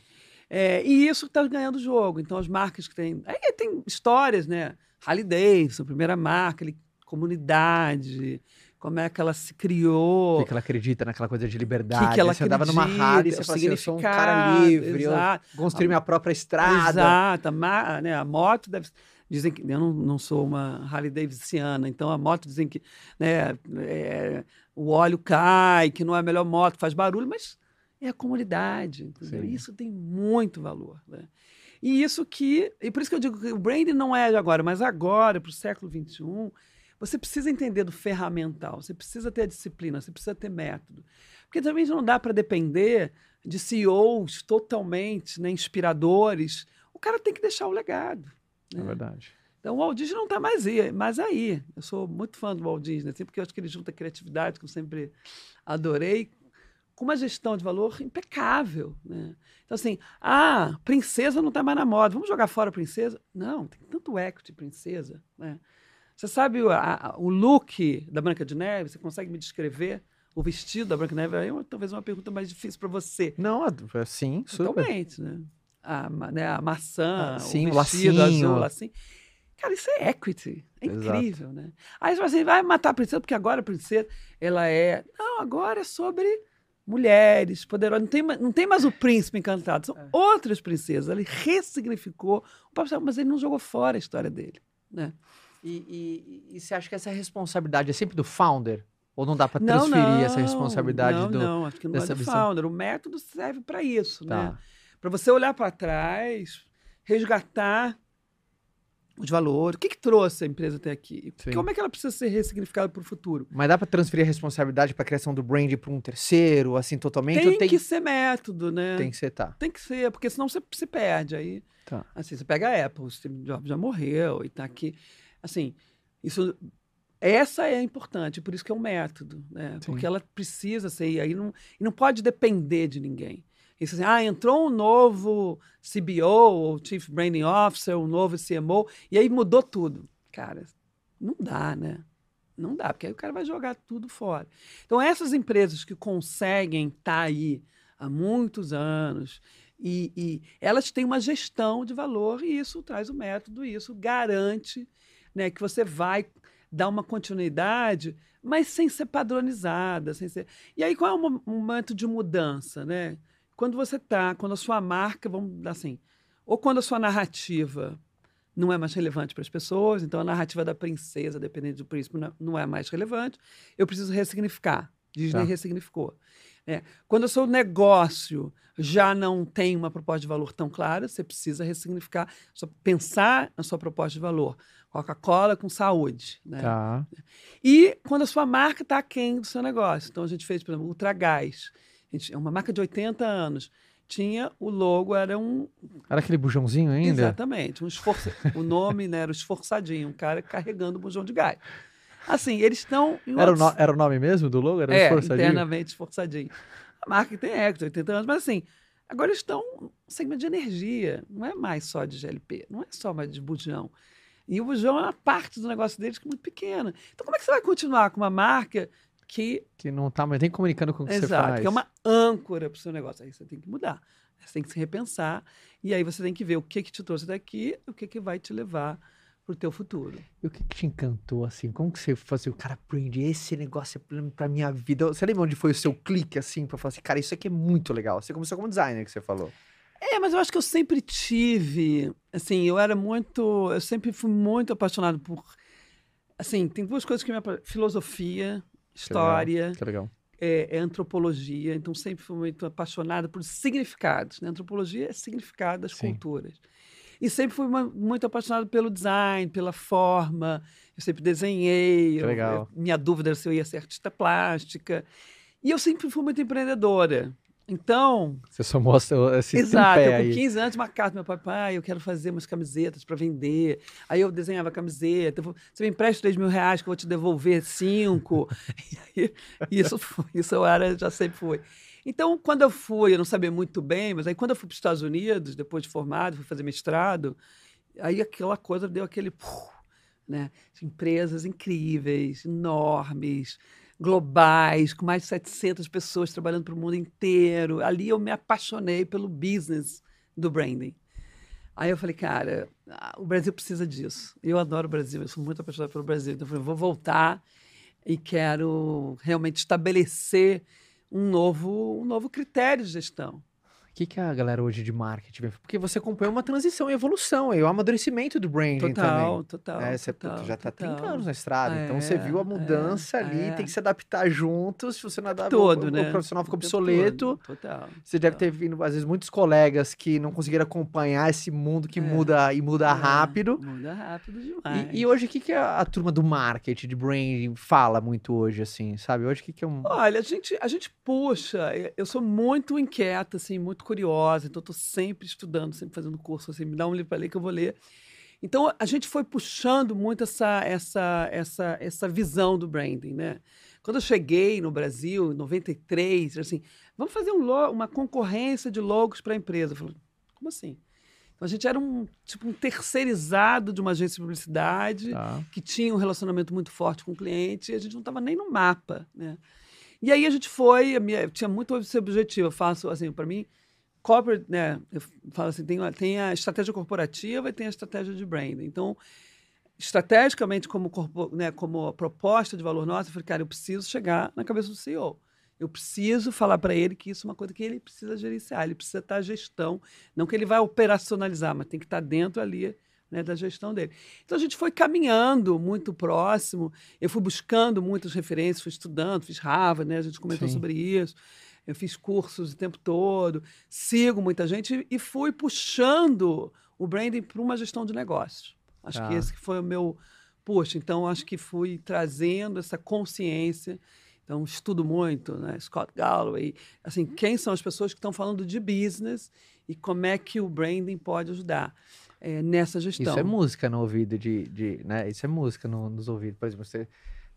É, e isso está ganhando jogo. Então, as marcas que têm. Aí tem histórias, né? Harley Davidson, primeira marca, ali, comunidade, como é que ela se criou. O que, que ela acredita naquela coisa de liberdade. Que que ela você andava numa rádio e você falava assim, eu sou um cara livre, exato. eu construí minha própria estrada. Exato. A, né, a moto deve... Dizem que eu não, não sou uma Harley Davidiana, então a moto dizem que né, é, o óleo cai, que não é a melhor moto, faz barulho, mas é a comunidade. Isso tem muito valor. Né? E isso que. E por isso que eu digo que o branding não é de agora, mas agora, para o século XXI, você precisa entender do ferramental, você precisa ter a disciplina, você precisa ter método. Porque também não dá para depender de CEOs totalmente né, inspiradores. O cara tem que deixar o legado. Né? É verdade. Então o Walt Disney não está mais aí, mais aí. Eu sou muito fã do Walt Disney, assim, porque eu acho que ele junta criatividade, que eu sempre adorei, com uma gestão de valor impecável. Né? Então, assim, ah, princesa não está mais na moda, vamos jogar fora a princesa? Não, tem tanto equity princesa. Né? Você sabe o, a, o look da Branca de Neve? Você consegue me descrever? O vestido da Branca de Neve? Aí é talvez uma pergunta mais difícil para você. Não, sim, super. Totalmente, né? A, né, a maçã, ah, sim, o vestido o lacinho. azul, assim. Cara, isso é equity. É Exato. incrível, né? Aí você assim, vai matar a princesa, porque agora a princesa, ela é... Não, agora é sobre mulheres poderosas. Não tem, não tem mais o príncipe encantado, são é. outras princesas. Ele ressignificou o papel, mas ele não jogou fora a história dele, né? E, e, e, você acha que essa responsabilidade é sempre do founder? Ou não dá para transferir não, não, essa responsabilidade não, do Não, acho que não é do founder. O método serve para isso, tá. né? Para você olhar para trás, resgatar os valores. O que, que trouxe a empresa até aqui? Sim. Como é que ela precisa ser ressignificada para o futuro? Mas dá para transferir a responsabilidade para a criação do brand para um terceiro, assim, totalmente? Tem, tem, que ser método, né? Tem que ser, tá. Tem que ser, porque senão você se perde. Aí, tá. assim, você pega a Apple, o Steve Jobs já morreu e está aqui. Assim, isso essa é importante, por isso que é um método, né? Sim. Porque ela precisa ser, e aí não, e não pode depender de ninguém. Isso assim, ah, entrou um novo CBO, ou Chief Branding Officer, um novo CMO, e aí mudou tudo. Cara, não dá, né? Não dá, porque aí o cara vai jogar tudo fora. Então, essas empresas que conseguem estar tá aí há muitos anos e, e, elas têm uma gestão de valor e isso traz o método, isso garante né, que você vai dar uma continuidade, mas sem ser padronizada, sem ser. E aí qual é o momento de mudança, né? Quando você está, quando a sua marca, vamos assim, ou quando a sua narrativa não é mais relevante para as pessoas, então a narrativa da princesa, dependendo do príncipe, não é mais relevante, eu preciso ressignificar. Disney tá. ressignificou. É. Quando o seu negócio já não tem uma proposta de valor tão clara, você precisa ressignificar, só pensar na sua proposta de valor. Coca-Cola com saúde. Né? Tá. E quando a sua marca está aquém do seu negócio. Então a gente fez, por exemplo, Ultragás. É uma marca de 80 anos. Tinha o logo, era um. Era aquele bujãozinho ainda? Exatamente. Um esforço... o nome né, era o esforçadinho, um cara carregando o bujão de gás. Assim, eles estão. Era, outros... o no... era o nome mesmo do logo? Era é, esforçadinho? internamente esforçadinho. A marca tem éxito, 80 anos, mas assim, agora estão um segmento de energia. Não é mais só de GLP, não é só mais de bujão. E o bujão é uma parte do negócio deles que é muito pequena. Então, como é que você vai continuar com uma marca que. Que não está mais nem comunicando com o que Exato, você faz. que é uma âncora para o seu negócio. Aí você tem que mudar. Você tem que se repensar. E aí você tem que ver o que, que te trouxe daqui o que, que vai te levar para o teu futuro. E o que, que, te encantou, assim? Como que você fazia o cara aprende esse negócio é para minha vida? Você lembra onde foi o seu clique, assim, para falar assim, cara, isso aqui é muito legal? Você começou como designer, que você falou. É, mas eu acho que eu sempre tive, assim, eu era muito, eu sempre fui muito apaixonado por, assim, tem duas coisas que me filosofia, história, que legal. É, é, antropologia, então sempre fui muito apaixonada por significados, né? Antropologia é significado das Sim. culturas. E sempre fui uma, muito apaixonado pelo design, pela forma, eu sempre desenhei, eu, eu, minha dúvida era se eu ia ser artista plástica, e eu sempre fui muito empreendedora, Então. Você só mostra esse Exato. Eu, com 15 anos, uma carta meu pai, pai, eu quero fazer umas camisetas para vender. Aí eu desenhava camiseta. Você me empresta 3 mil reais que eu vou te devolver 5. isso, isso eu era, já sempre foi. Então, quando eu fui, eu não sabia muito bem, mas aí quando eu fui para os Estados Unidos, depois de formado, fui fazer mestrado, aí aquela coisa deu aquele. Né? Empresas incríveis, enormes globais, com mais de 700 pessoas trabalhando para o mundo inteiro. Ali eu me apaixonei pelo business do branding. Aí eu falei, cara, o Brasil precisa disso. Eu adoro o Brasil, eu sou muito apaixonado pelo Brasil. Então eu falei, vou voltar e quero realmente estabelecer um novo, um novo critério de gestão que, que a galera hoje de marketing vê? Porque você acompanha uma transição e evolução, e o amadurecimento do branding total, também. Total, é, você total. já está 30 anos na estrada, é, então você viu a é, mudança é, ali, é. tem que se adaptar juntos, se você não adaptar, Todo, o, né? o profissional fica obsoleto. Total. Você deve ter vindo, às vezes, muitos colegas que não conseguiram acompanhar esse mundo que é. muda e muda é, rápido. Muda rápido demais. E, e hoje, o que, que a, a, turma do marketing, de branding, fala muito hoje, assim, sabe? Hoje, o que, que é um... Olha, a gente, a gente puxa, eu sou muito inquieta, assim, muito curiosa, então estou sempre estudando, sempre fazendo curso, assim, me dá um livro para ler que eu vou ler. Então a gente foi puxando muito essa essa essa essa visão do branding, né? Quando eu cheguei no Brasil em 93, assim, vamos fazer um uma concorrência de logos para a empresa. Eu falei, como assim? Então a gente era um tipo um terceirizado de uma agência de publicidade tá. que tinha um relacionamento muito forte com o cliente e a gente não estava nem no mapa, né? E aí a gente foi, minha, tinha muito esse objetivo. Eu faço assim, para mim, corporate, né? Eu falo assim, tem, tem a estratégia corporativa e tem a estratégia de branding. Então, estrategicamente, como, corpo, né, como proposta de valor nossa, eu falei, cara, eu preciso chegar na cabeça do CEO. Eu preciso falar para ele que isso é uma coisa que ele precisa gerenciar, ele precisa estar gestão, não que ele vai operacionalizar, mas tem que estar dentro ali né, da gestão dele. Então a gente foi caminhando muito próximo, eu fui buscando muitas referências, fui estudando, fiz Harvard, né, a gente comentou Sim. sobre isso eu fiz cursos o tempo todo, sigo muita gente e fui puxando o branding para uma gestão de negócios. Acho ah. que esse foi o meu push. Então, acho que fui trazendo essa consciência. Então, estudo muito, né? Scott Galloway. Assim, quem são as pessoas que estão falando de business e como é que o branding pode ajudar é, nessa gestão. Isso é música no ouvido de, de né? Isso é música no, nos ouvidos. Por exemplo, você?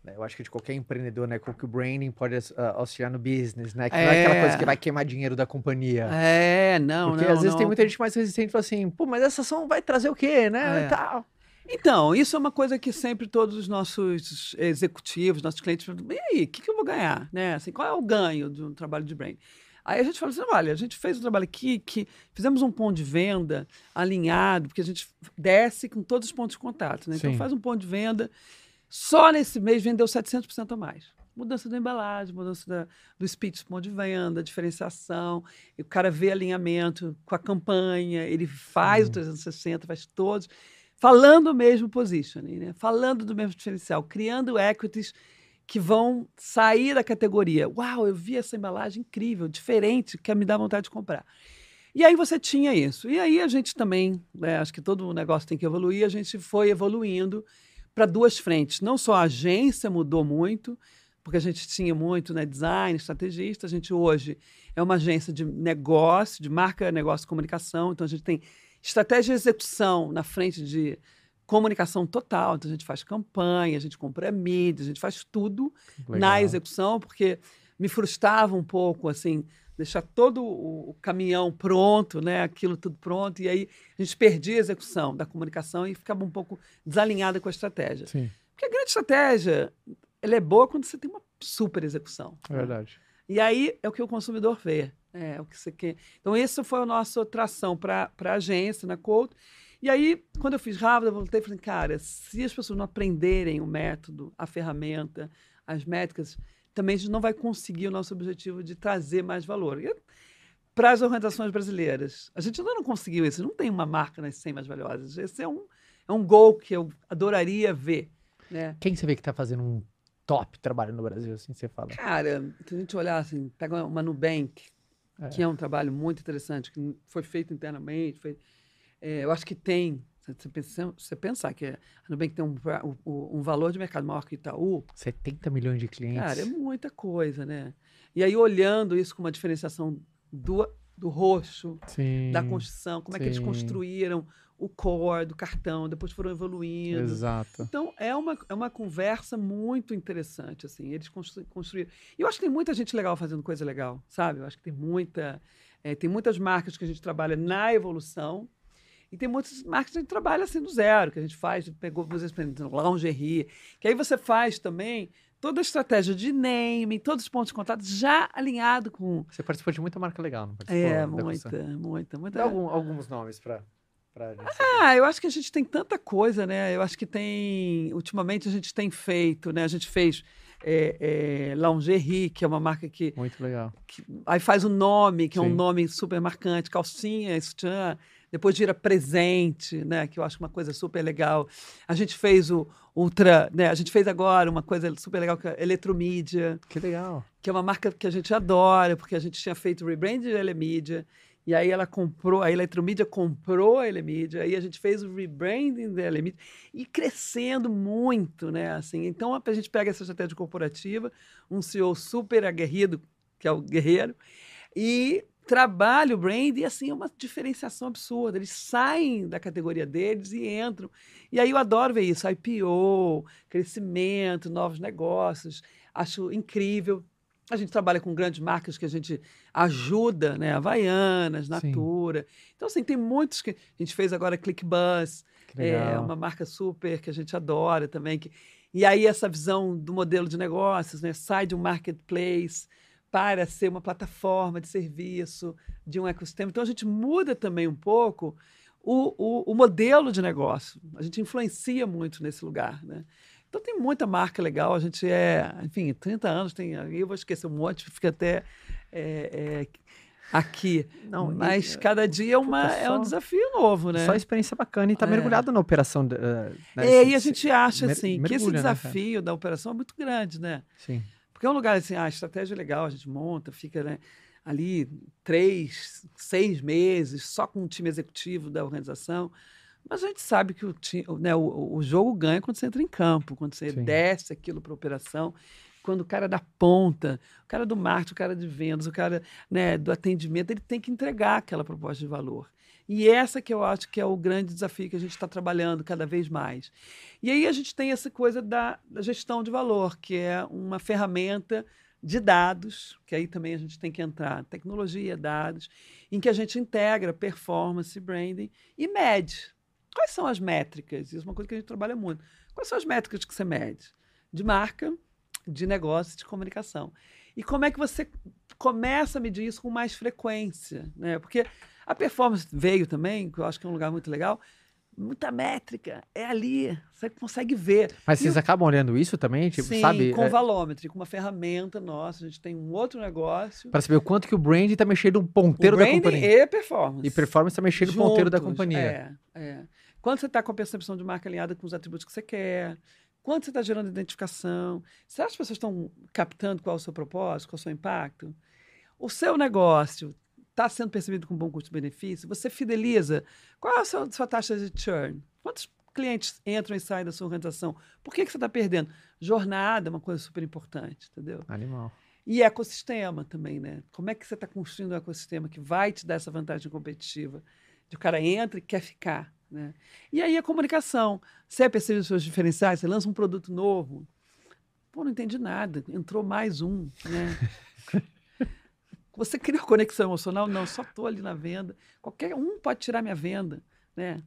Eu acho que de qualquer empreendedor, né? Com que o branding pode uh, auxiliar no business, né? Que é... não é aquela coisa que vai queimar dinheiro da companhia. É, não, Porque não, às vezes não. tem muita gente mais resistente e fala assim, pô, mas essa ação vai trazer o quê, né? É. E tal. Então, isso é uma coisa que sempre todos os nossos executivos, nossos clientes perguntam, e aí, o que, que eu vou ganhar? Né? Assim, qual é o ganho de um trabalho de branding? Aí a gente fala assim, olha, a gente fez um trabalho aqui que fizemos um ponto de venda alinhado, porque a gente desce com todos os pontos de contato, né? Então faz um ponto de venda só nesse mês vendeu 700% a mais. Mudança da embalagem, mudança da, do speech, ponto de venda, diferenciação. o cara vê alinhamento com a campanha, ele faz uhum. o 360, faz todos. Falando o mesmo positioning, né? falando do mesmo diferencial, criando equities que vão sair da categoria. Uau, eu vi essa embalagem incrível, diferente, que me dá vontade de comprar. E aí você tinha isso. E aí a gente também, né, acho que todo negócio tem que evoluir, a gente foi evoluindo para duas frentes. Não só a agência mudou muito, porque a gente tinha muito né, design, estrategista. A gente hoje é uma agência de negócio, de marca, negócio e comunicação. Então a gente tem estratégia e execução na frente de comunicação total. Então a gente faz campanha, a gente compra mídia, a gente faz tudo Legal. na execução, porque me frustrava um pouco assim deixar todo o, caminhão pronto, né, aquilo tudo pronto, e aí a gente perdia a execução da comunicação e ficava um pouco desalinhada com a estratégia. Sim. Porque a grande estratégia, ela é boa quando você tem uma super execução. É verdade. Né? E aí é o que o consumidor vê, é, é o que você quer. Então, isso foi a nossa tração para a agência, na Couto. E aí, quando eu fiz Harvard, eu voltei e falei, cara, se as pessoas não aprenderem o método, a ferramenta, as métricas, também a gente não vai conseguir o nosso objetivo de trazer mais valor. Para as organizações brasileiras, a gente ainda não conseguiu isso, não tem uma marca nas 100 mais valiosas. Esse é um, é um gol que eu adoraria ver. Né? Quem você vê que está fazendo um top trabalho no Brasil, assim, você fala? Cara, se a gente olhar assim, pega uma Nubank, é. que é um trabalho muito interessante, que foi feito internamente, foi, é, eu acho que tem você, pensa, você pensar que a Nubank tem um, um, valor de mercado maior que Itaú. 70 milhões de clientes. Cara, é muita coisa, né? E aí, olhando isso com uma diferenciação do, do roxo, Sim. da construção, como Sim. é que eles construíram o core do cartão, depois foram evoluindo. Exato. Então, é uma, é uma conversa muito interessante, assim, eles constru, construíram. E eu acho que tem muita gente legal fazendo coisa legal, sabe? Eu acho que tem muita... É, tem muitas marcas que a gente trabalha na evolução, e tem muitas marcas que a gente trabalha assim do zero, que a gente faz, pegou, por exemplo, lingerie, que aí você faz também toda a estratégia de naming, todos os pontos de contato já alinhado com. Você participou de muita marca legal, não participou? É, muita, muita, muita. Dá algum, alguns nomes para ah, eu acho que a gente tem tanta coisa, né? Eu acho que tem. Ultimamente a gente tem feito, né? A gente fez é, é, Lingerie, que é uma marca que. Muito legal. Que, aí faz o nome, que Sim. é um nome super marcante, calcinha, sutiã. Depois vira presente, né? Que eu acho uma coisa super legal. A gente fez o Ultra, né? A gente fez agora uma coisa super legal que é Eletromídia. Que legal. Que é uma marca que a gente adora, porque a gente tinha feito o rebrand de Elemídia. E aí ela comprou, a Eletromídia comprou a Elemídia, aí a gente fez o rebranding da Elemídia e crescendo muito, né? Assim, então a gente pega essa estratégia corporativa, um CEO super aguerrido, que é o guerreiro, e trabalha o brand e assim é uma diferenciação absurda. Eles saem da categoria deles e entram. E aí eu adoro ver isso, IPO, crescimento, novos negócios. Acho incrível a gente trabalha com grandes marcas que a gente ajuda, né? Havaianas, Natura. Sim. Então, assim, tem muitos que. A gente fez agora ClickBus, é uma marca super que a gente adora também. Que, e aí, essa visão do modelo de negócios, né? Sai de um marketplace para ser uma plataforma de serviço, de um ecossistema. Então, a gente muda também um pouco o, o, o modelo de negócio. A gente influencia muito nesse lugar, né? Então tem muita marca legal. A gente é, enfim, 30 anos, tem. Eu vou esquecer um monte, fica até é, é, aqui. Não, Mas e, cada dia é, uma, é um desafio novo, né? Só experiência bacana e está é. mergulhado na operação. Uh, né? É, e a gente acha assim que esse né, desafio né, da operação é muito grande, né? Sim. Porque é um lugar assim, ah, a estratégia é legal, a gente monta, fica né, ali três, seis meses só com o time executivo da organização. Mas a gente sabe que o, né, o, o jogo ganha quando você entra em campo, quando você Sim. desce aquilo para operação, quando o cara da ponta, o cara do marketing, o cara de vendas, o cara né, do atendimento, ele tem que entregar aquela proposta de valor. E essa que eu acho que é o grande desafio que a gente está trabalhando cada vez mais. E aí a gente tem essa coisa da, da gestão de valor, que é uma ferramenta de dados, que aí também a gente tem que entrar, tecnologia, dados, em que a gente integra performance, branding e mede. Quais são as métricas? Isso é uma coisa que a gente trabalha muito. Quais são as métricas que você mede? De marca, de negócio, de comunicação. E como é que você começa a medir isso com mais frequência? Né? Porque a performance veio também, que eu acho que é um lugar muito legal, muita métrica, é ali, você consegue ver. Mas e vocês eu... acabam olhando isso também, tipo, Sim, sabe? com é... valômetro, com uma ferramenta nossa, a gente tem um outro negócio. Para saber o quanto que o brand está mexendo no ponteiro o da companhia. e performance. E performance está mexendo no ponteiro da companhia. É, é. Quando você está com a percepção de marca alinhada com os atributos que você quer, quando você está gerando identificação, será que as pessoas estão captando qual é o seu propósito, qual é o seu impacto? O seu negócio está sendo percebido com bom custo-benefício? Você fideliza? Qual é a sua, sua, taxa de churn? Quantos clientes entram e saem da sua organização? Por que, que você está perdendo? Jornada é uma coisa super importante, entendeu? Animal. E ecossistema também, né? Como é que você está construindo um ecossistema que vai te dar essa vantagem competitiva? De o cara entra e quer ficar. Né? E aí a comunicação. Você percebe os seus diferenciais, você lança um produto novo. Pô, não entendi nada. Entrou mais um. Né? você cria conexão emocional? Não, só estou ali na venda. Qualquer um pode tirar minha venda. Né?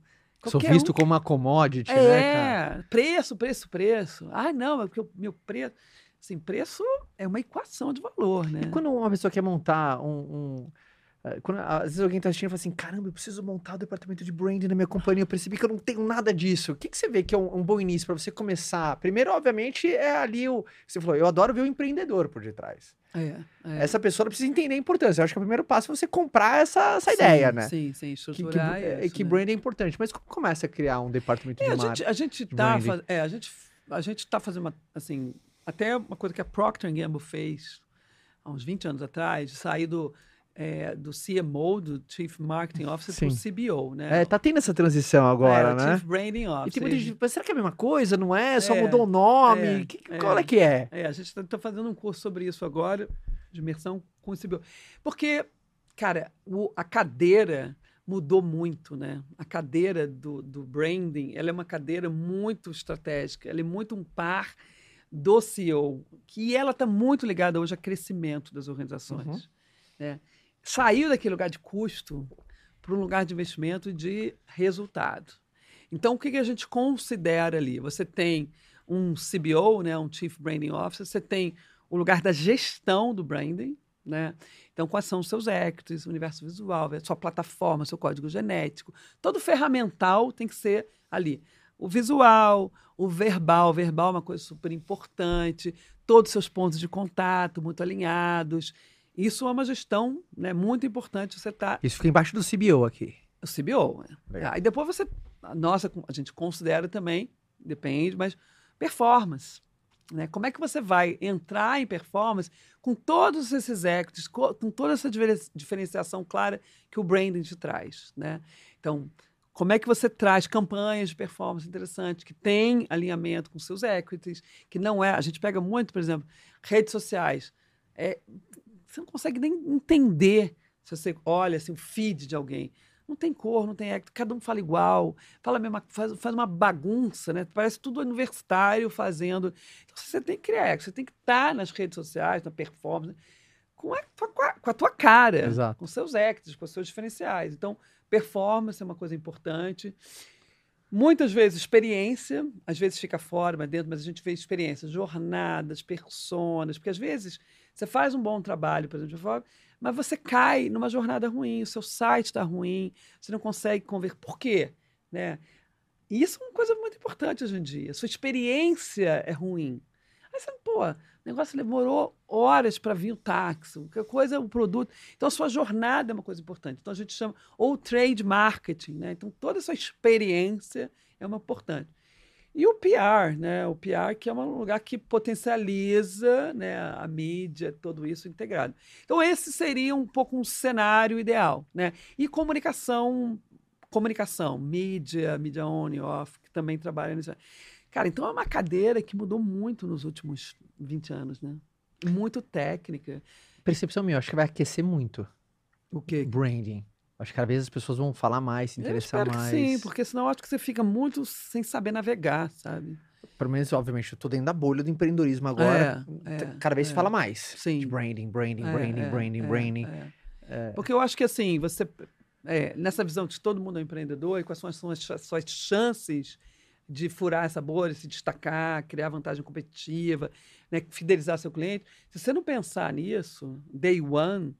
Sou visto um... como uma commodity, é, né, cara? preço, preço, preço. Ah, não, é porque o meu preço... Assim, preço é uma equação de valor, né? E quando uma pessoa quer montar um, um quando, às vezes alguém tá assistindo e fala assim: caramba, eu preciso montar o departamento de branding na minha companhia. Eu percebi que eu não tenho nada disso. O que, que você vê que é um, um bom início para você começar? Primeiro, obviamente, é ali o. Você falou, eu adoro ver o empreendedor por detrás. É, é. Essa pessoa precisa entender a importância. Eu acho que o primeiro passo é você comprar essa, essa sim, ideia, né? Sim, sim, estruturar. Que, que, isso, que né? brand é importante. Mas como começa a criar um departamento é, de marketing? A gente, a gente tá, faz, é, a gente, a gente tá fazendo uma, assim, até uma coisa que a Procter Gamble fez há uns 20 anos atrás, de sair do é, do CMO, do Chief Marketing Officer, para o CBO, né? É, tá tendo essa transição agora, é, né? Chief Branding Officer. E tem muita gente, será que é a mesma coisa? Não é? Só é, mudou o nome? É, que, qual é que é? É, a gente está tá fazendo um curso sobre isso agora, de imersão com o CBO. Porque cara, o, a cadeira mudou muito, né? A cadeira do, do branding, ela é uma cadeira muito estratégica, ela é muito um par do CEO, que ela está muito ligada hoje a crescimento das organizações. Uhum. Né? Saiu daquele lugar de custo para um lugar de investimento e de resultado. Então, o que, que a gente considera ali? Você tem um CBO, né, um Chief Branding Officer, você tem o lugar da gestão do branding, né? Então, quais são os seus equities, universo visual, sua plataforma, seu código genético. Todo ferramental tem que ser ali. O visual, o verbal. O verbal é uma coisa super importante. Todos os seus pontos de contato muito alinhados. Isso é uma gestão né, muito importante. Você tá... Isso fica embaixo do CBO aqui. O CBO. Né? Aí depois você. Nossa, a gente considera também, depende, mas performance. Né? Como é que você vai entrar em performance com todos esses equities, com toda essa diferenciação clara que o branding te traz? Né? Então, como é que você traz campanhas de performance interessantes, que tem alinhamento com seus equities, que não é. A gente pega muito, por exemplo, redes sociais. É, você não consegue nem entender se você olha assim, o feed de alguém. Não tem cor, não tem éxito, cada um fala igual, fala mesma, faz, faz uma bagunça, né? Parece tudo universitário fazendo. Então você tem que criar você tem que estar nas redes sociais, na performance, com a tua, com a tua cara, Exato. com seus actos, com os seus diferenciais. Então, performance é uma coisa importante. Muitas vezes experiência, às vezes fica fora, mas dentro, mas a gente vê experiências, jornadas, personas, porque às vezes você faz um bom trabalho, por exemplo, mas você cai numa jornada ruim, o seu site está ruim, você não consegue conversar. Por quê? Né? E isso é uma coisa muito importante hoje em dia. Sua experiência é ruim. Aí você, pô, o negócio demorou horas para vir o táxi, qualquer coisa o produto. Então, a sua jornada é uma coisa importante. Então, a gente chama, ou trade marketing, né? Então, toda essa experiência é uma importante. E o PR, né? O PR que é um lugar que potencializa né, a mídia, tudo isso integrado. Então esse seria um pouco um cenário ideal, né? E comunicação, comunicação, mídia, mídia on e off, que também trabalha nisso. Cara, então é uma cadeira que mudou muito nos últimos 20 anos, né? Muito técnica. Percepção minha, acho que vai aquecer muito. O quê? Branding. Acho que cada vez as pessoas vão falar mais, se interessar mais. sim, porque senão eu acho que você fica muito sem saber navegar, sabe? Pelo menos, obviamente, eu tô dentro da bolha do empreendedorismo agora. É, é, cada vez é. se fala mais. Sim. De branding, branding, é, branding, é, branding, é, branding. Porque eu acho que assim, você. nessa visão de todo mundo é empreendedor e quais são as suas, suas chances de furar essa bolha, se destacar, criar vantagem competitiva, né, fidelizar seu cliente. Se você não pensar nisso, day one,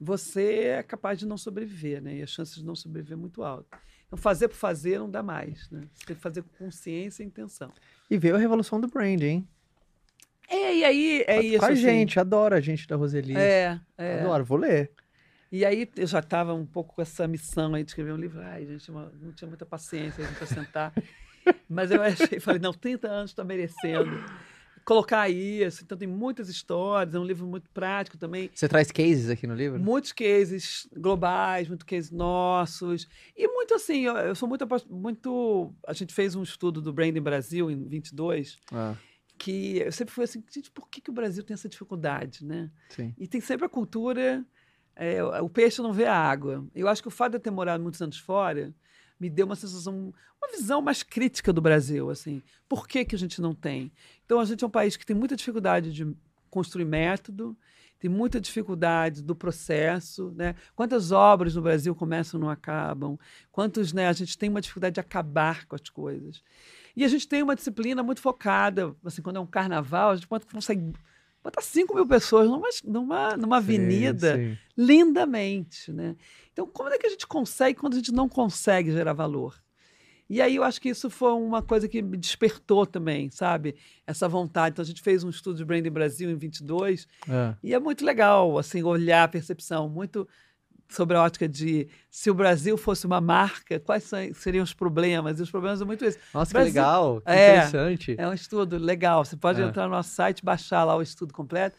você é capaz de não sobreviver, né? E a chance de não sobreviver é muito alta. Então, fazer por fazer não dá mais, né? Você tem que fazer com consciência e intenção. E veio a revolução do brand, hein? É, e aí é a, isso. Com a assim. gente, adoro a gente da Roseli. É, é. Adoro, vou ler. E aí eu já estava um pouco com essa missão aí de escrever um livro. Ai, gente, não tinha muita paciência para sentar. Mas eu achei, falei, não, 30 anos está merecendo colocar isso. Então tem muitas histórias, é um livro muito prático também. Você traz cases aqui no livro? Muitos cases globais, muitos cases nossos. E muito assim, eu, eu sou muito, muito. A gente fez um estudo do Branding Brasil em 22. Ah. Que eu sempre fui assim, gente, por que, que o Brasil tem essa dificuldade, né? Sim. E tem sempre a cultura, é, o peixe não vê a água. Eu acho que o fato de eu ter morado muitos anos fora, me deu uma sensação, uma visão mais crítica do Brasil, assim. Por que, que a gente não tem? Então, a gente é um país que tem muita dificuldade de construir método, tem muita dificuldade do processo, né? Quantas obras no Brasil começam e não acabam? Quantos, né? A gente tem uma dificuldade de acabar com as coisas. E a gente tem uma disciplina muito focada, assim, quando é um carnaval, a gente consegue botar 5 mil pessoas numa, numa, numa avenida sim, sim. lindamente, né? Então, como é que a gente consegue quando a gente não consegue gerar valor? E aí eu acho que isso foi uma coisa que me despertou também, sabe? Essa vontade. Então a gente fez um estudo de Branding Brasil em 22 é. e é muito legal, assim, olhar a percepção, muito sobre a ótica de se o Brasil fosse uma marca, quais seriam os problemas? E os problemas são muito isso. Nossa, Brasil, que legal, que é, interessante. É um estudo legal. Você pode é. entrar no nosso site, baixar lá o estudo completo.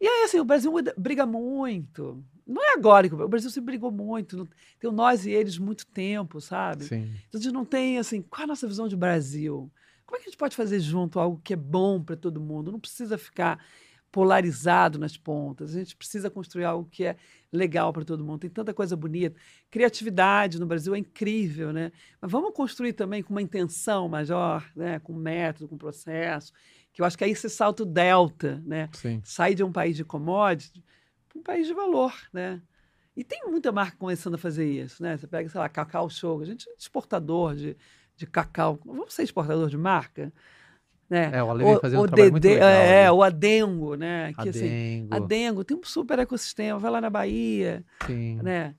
E aí, assim, o Brasil briga muito. Não é agora que o Brasil se brigou muito. Tem o nós e eles muito tempo, sabe? Sim. Então a gente não tem, assim, qual é a nossa visão de Brasil? Como é que a gente pode fazer junto algo que é bom para todo mundo? Não precisa ficar polarizado nas pontas. A gente precisa construir algo que é legal para todo mundo. Tem tanta coisa bonita. Criatividade no Brasil é incrível, né? Mas vamos construir também com uma intenção maior, né? com método, com processo, que eu acho que aí esse salto delta, né? Sim. Sai de um país de commodity um país de valor, né? E tem muita marca começando a fazer isso, né? Você pega, sei lá, Cacau Show, a gente é exportador de, de cacau. Vamos ser exportador de marca? Né? É, o Ale vem fazendo o um trabalho muito legal. É, o Adengo, né? Que, Adengo. Assim, Adengo tem um super ecossistema, vai lá na Bahia, Sim. né?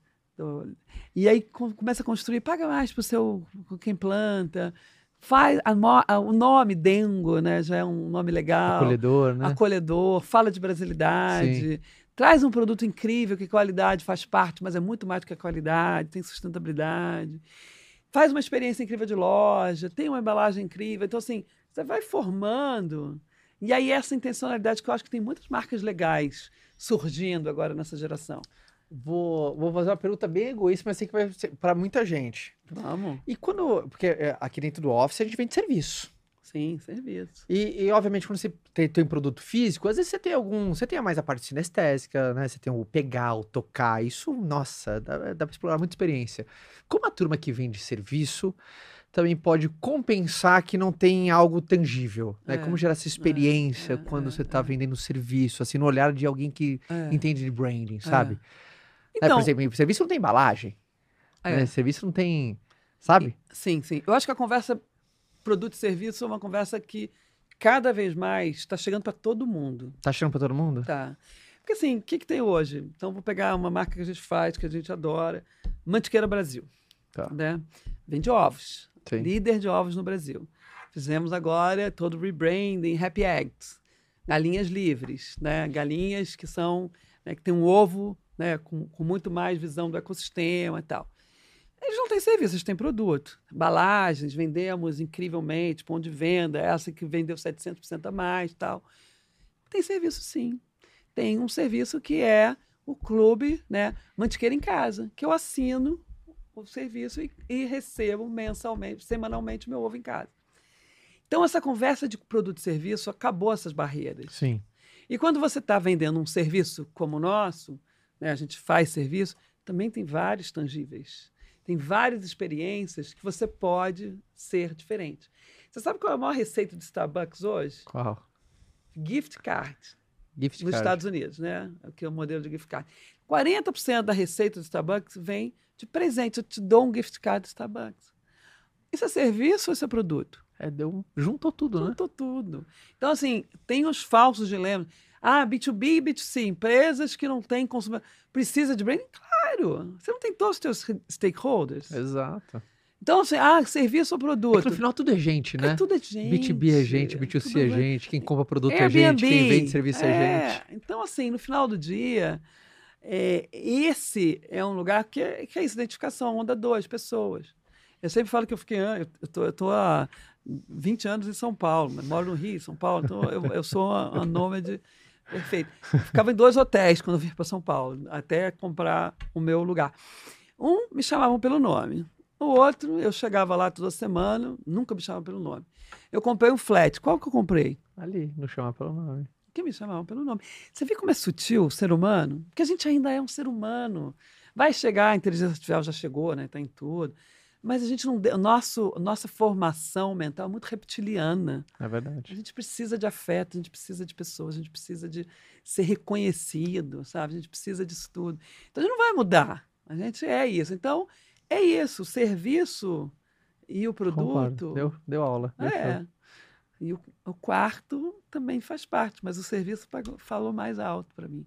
E aí começa a construir, paga mais para o seu quem planta, faz a, a, o nome Dengo, né? Já é um nome legal. Acolhedor, né? Acolhedor, fala de brasilidade. Sim. Traz um produto incrível, que qualidade faz parte, mas é muito mais do que a qualidade, tem sustentabilidade. Faz uma experiência incrível de loja, tem uma embalagem incrível. Então, assim, você vai formando. E aí, essa intencionalidade que eu acho que tem muitas marcas legais surgindo agora nessa geração. Vou, vou fazer uma pergunta bem egoísta, mas sei que vai ser para muita gente. Vamos. E quando. Porque é, aqui dentro do Office a gente vende serviço. Sim, serviço. E, e, obviamente, quando você tem, tem produto físico, às vezes você tem algum. Você tem mais a parte sinestésica, né? Você tem o pegar, o tocar. Isso, nossa, dá, dá para explorar muita experiência. Como a turma que vende serviço também pode compensar que não tem algo tangível, né? É, Como gerar essa experiência é, quando é, você está é. vendendo serviço, assim, no olhar de alguém que é. entende de branding, sabe? Né, então, por exemplo, serviço não tem embalagem, né? Serviço não tem, sabe? Sim, sim. Eu acho que a conversa produto e serviço é uma conversa que cada vez mais está chegando para todo mundo. Está chegando para todo mundo? Tá. Porque assim, o que, que tem hoje? Então, vou pegar uma marca que a gente faz, que a gente adora, Mantiqueira Brasil. Tá. Né? Vende ovos. Sim. líder de ovos no Brasil. Fizemos agora todo o rebranding, Happy Eggs, galinhas livres, né? galinhas que são né, que tem um ovo né, com, com muito mais visão do ecossistema e tal. Eles não têm serviço, eles têm produto. Embalagens, vendemos incrivelmente, ponto de venda, essa que vendeu 700% a mais tal. Tem serviço sim. Tem um serviço que é o clube, né, Mantiqueira em Casa, que eu assino o serviço e, e recebo mensalmente, semanalmente meu ovo em casa. Então, essa conversa de produto e serviço acabou essas barreiras. Sim. E quando você está vendendo um serviço como o nosso, né, a gente faz serviço, também tem vários tangíveis. Tem várias experiências que você pode ser diferente. Você sabe qual é a maior receita de Starbucks hoje? Qual? Gift card. Gift nos card. Estados Unidos, né? Que é o modelo de gift card. 40% da receita do Starbucks vem de presente. Eu te dou um gift card do Starbucks. Isso é serviço ou isso é produto? É, deu, juntou tudo, juntou né? Juntou tudo. Então, assim, tem os falsos dilemas. Ah, B2B e B2C, empresas que não têm consumidor. Precisa de branding? Claro! Você não tem todos os seus stakeholders. Exato. Então, assim, ah, serviço ou produto? É no final tudo é gente, né? É, tudo é gente. B2B é gente, B2C é gente, quem compra produto Airbnb, é gente, quem vende serviço é, é gente. Então, assim, no final do dia, é, esse é um lugar que é, que é isso, identificação, onda dois, pessoas. Eu sempre falo que eu fiquei, eu tô, eu tô há 20 anos em São Paulo, moro no Rio, São Paulo, então eu, eu sou uma, uma nômade perfeito. Eu ficava em dois hotéis quando eu vim para São Paulo, até comprar o meu lugar. Um me chamavam pelo nome, o outro eu chegava lá toda semana, nunca me chamavam pelo nome. Eu comprei um flat, qual que eu comprei? Ali, não chama pelo nome que me chamavam pelo nome. Você vê como é sutil o ser humano? Porque a gente ainda é um ser humano. Vai chegar, a inteligência artificial já chegou, né? Está em tudo. Mas a gente não. Nosso, nossa formação mental é muito reptiliana. É verdade. A gente precisa de afeto, a gente precisa de pessoas, a gente precisa de ser reconhecido, sabe? A gente precisa disso tudo. Então a gente não vai mudar. A gente é isso. Então, é isso. O serviço e o produto. Concordo. Deu, deu aula. Deu é. Show. E o, o, quarto também faz parte, mas o serviço pagou, falou mais alto para mim.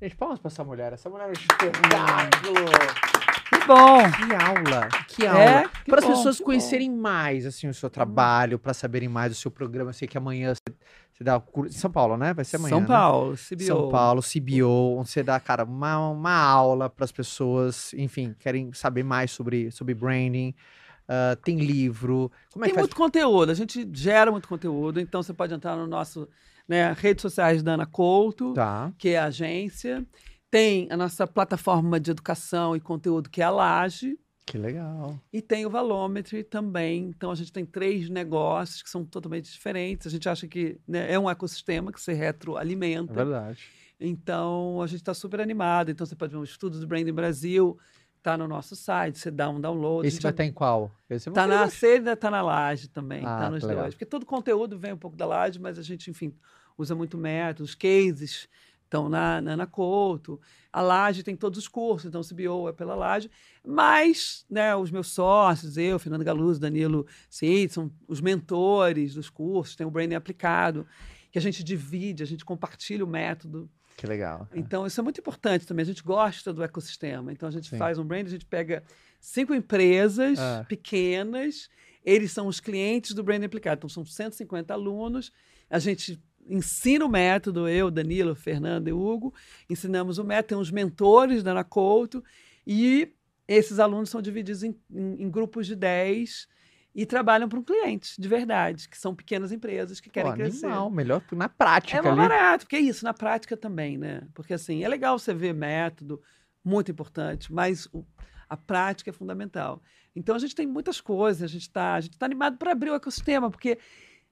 Gente, palmas para essa mulher. Essa mulher é um espetáculo. Que bom! Que aula! Que é, aula! É, para as pessoas conhecerem bom. mais assim, o seu trabalho, para saberem mais do seu programa. Eu sei que amanhã você, você dá São Paulo, né? Vai ser amanhã. São né? Paulo, CBO. São Paulo, CBO, onde você dá, cara, uma, uma aula para as pessoas, enfim, querem saber mais sobre, sobre branding. Uh, tem livro. Como é tem muito conteúdo, a gente gera muito conteúdo, então você pode entrar no nosso né, redes sociais da Ana Couto, tá. que é a agência. Tem a nossa plataforma de educação e conteúdo, que é a Laje. Que legal. E tem o Valometry também. Então a gente tem três negócios que são totalmente diferentes. A gente acha que né, é um ecossistema que se retroalimenta. É verdade. Então a gente está super animado. Então você pode ver um estudo do Branding Brasil, está no nosso site, você dá um download. Esse vai estar em qual? Está na ainda está na laje também, está ah, nos dois. Porque todo conteúdo vem um pouco da laje, mas a gente, enfim, usa muito métodos, cases estão na, na Ana Couto. A Laje tem todos os cursos, então o CBO é pela Laje. Mas né, os meus sócios, eu, Fernando Galuzzo, Danilo Seitz, são os mentores dos cursos, tem o Branding Aplicado, que a gente divide, a gente compartilha o método. Que legal. Então, isso é muito importante também. A gente gosta do ecossistema. Então, a gente Sim. faz um brand, a gente pega cinco empresas ah. pequenas, eles são os clientes do Branding Aplicado. Então, são 150 alunos. A gente ensina o método, eu, Danilo, Fernando e Hugo, ensinamos o método, tem uns mentores da Ana Couto, e esses alunos são divididos em, em, em grupos de 10 e trabalham para um cliente, de verdade, que são pequenas empresas que querem Pô, crescer. Animal, melhor na prática. É mais barato, porque é isso, na prática também, né? Porque assim, é legal você ver método, muito importante, mas o, a prática é fundamental. Então a gente tem muitas coisas, a gente está tá animado para abrir o ecossistema, porque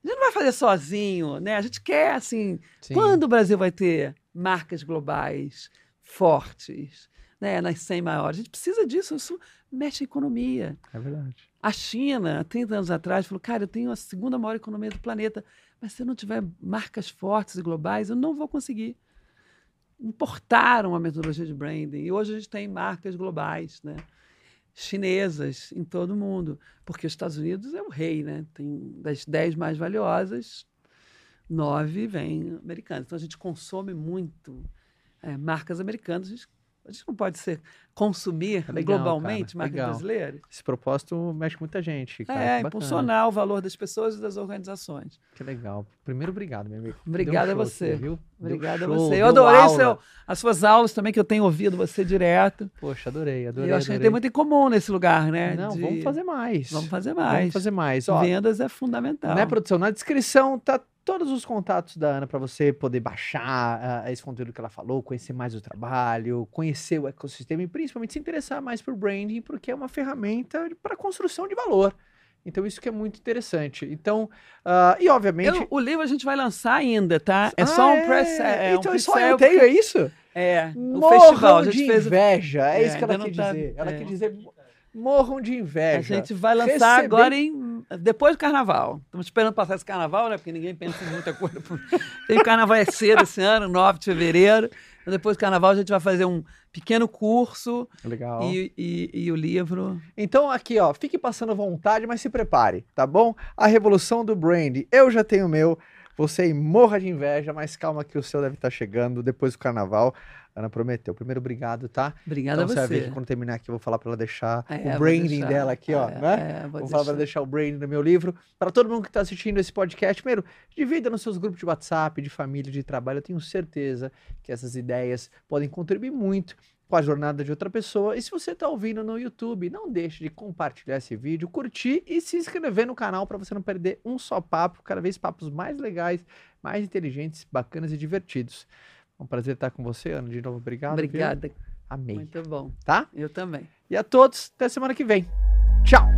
a gente não vai fazer sozinho, né? A gente quer, assim, Sim. quando o Brasil vai ter marcas globais fortes, né? Nas 100 maiores? A gente precisa disso, isso mexe a economia. É verdade. A China, há 30 anos atrás, falou, cara, eu tenho a segunda maior economia do planeta, mas se eu não tiver marcas fortes e globais, eu não vou conseguir. Importaram a metodologia de branding e hoje a gente tem marcas globais, né? Chinesas em todo o mundo, porque os Estados Unidos é o rei, né? Tem das dez mais valiosas, nove vêm americanas. Então a gente consome muito é, marcas americanas. A gente a gente não pode ser consumir legal, globalmente marcas brasileiras. Esse propósito mexe com muita gente. Cara, é, impulsionar o valor das pessoas e das organizações. Que legal. Primeiro, obrigado, meu amigo. Obrigado um a você. Aqui? Obrigado a você. Eu adorei seu, as suas aulas também, que eu tenho ouvido você direto. Poxa, adorei, adorei. E eu acho adorei. que tem muito em comum nesse lugar, né? Não, De... vamos fazer mais. Vamos fazer mais. Vamos fazer mais. Ó, Vendas é fundamental. Né, produção? Na descrição tá todos os contatos da Ana para você poder baixar uh, esse conteúdo que ela falou, conhecer mais o trabalho, conhecer o ecossistema e principalmente se interessar mais por branding, porque é uma ferramenta para construção de valor. Então, isso que é muito interessante. Então, uh, e obviamente. Eu, o livro a gente vai lançar ainda, tá? É ah, só um é? press. É, então, um só eu tenho, é isso? É. O festival. A gente de fez... inveja. É, é isso que ela quer tá... dizer. Ela é. quer dizer morram de inveja. A gente vai lançar Receber... agora em depois do carnaval. Estamos esperando passar esse carnaval, né? Porque ninguém pensa em muita coisa. Tem o carnaval é cedo esse ano, 9 de fevereiro. Então, depois do carnaval a gente vai fazer um pequeno curso. Legal. E, e, e, o livro. Então, aqui, ó, fique passando vontade, mas se prepare, tá bom? A revolução do brand. Eu já tenho o meu. Você morra de inveja, mas calma que o seu deve estar chegando depois do carnaval. Ana prometeu. Primeiro, obrigado, tá? Obrigada então, a você. Você vai ver que quando terminar aqui, eu vou falar para ela deixar é, o branding dela aqui, ó, é, né? É, vou, vou falar para ela deixar o branding no meu livro. Para todo mundo que está assistindo esse podcast, primeiro, divida nos seus grupos de WhatsApp, de família, de trabalho. Eu tenho certeza que essas ideias podem contribuir muito com a jornada de outra pessoa. E se você está ouvindo no YouTube, não deixe de compartilhar esse vídeo, curtir e se inscrever no canal para você não perder um só papo, cada vez papos mais legais, mais inteligentes, bacanas e divertidos. Um prazer estar com você, Ana, de novo. Obrigado. Obrigada. Viu? Amei. Muito bom. Tá? Eu também. E a todos, até semana que vem. Tchau.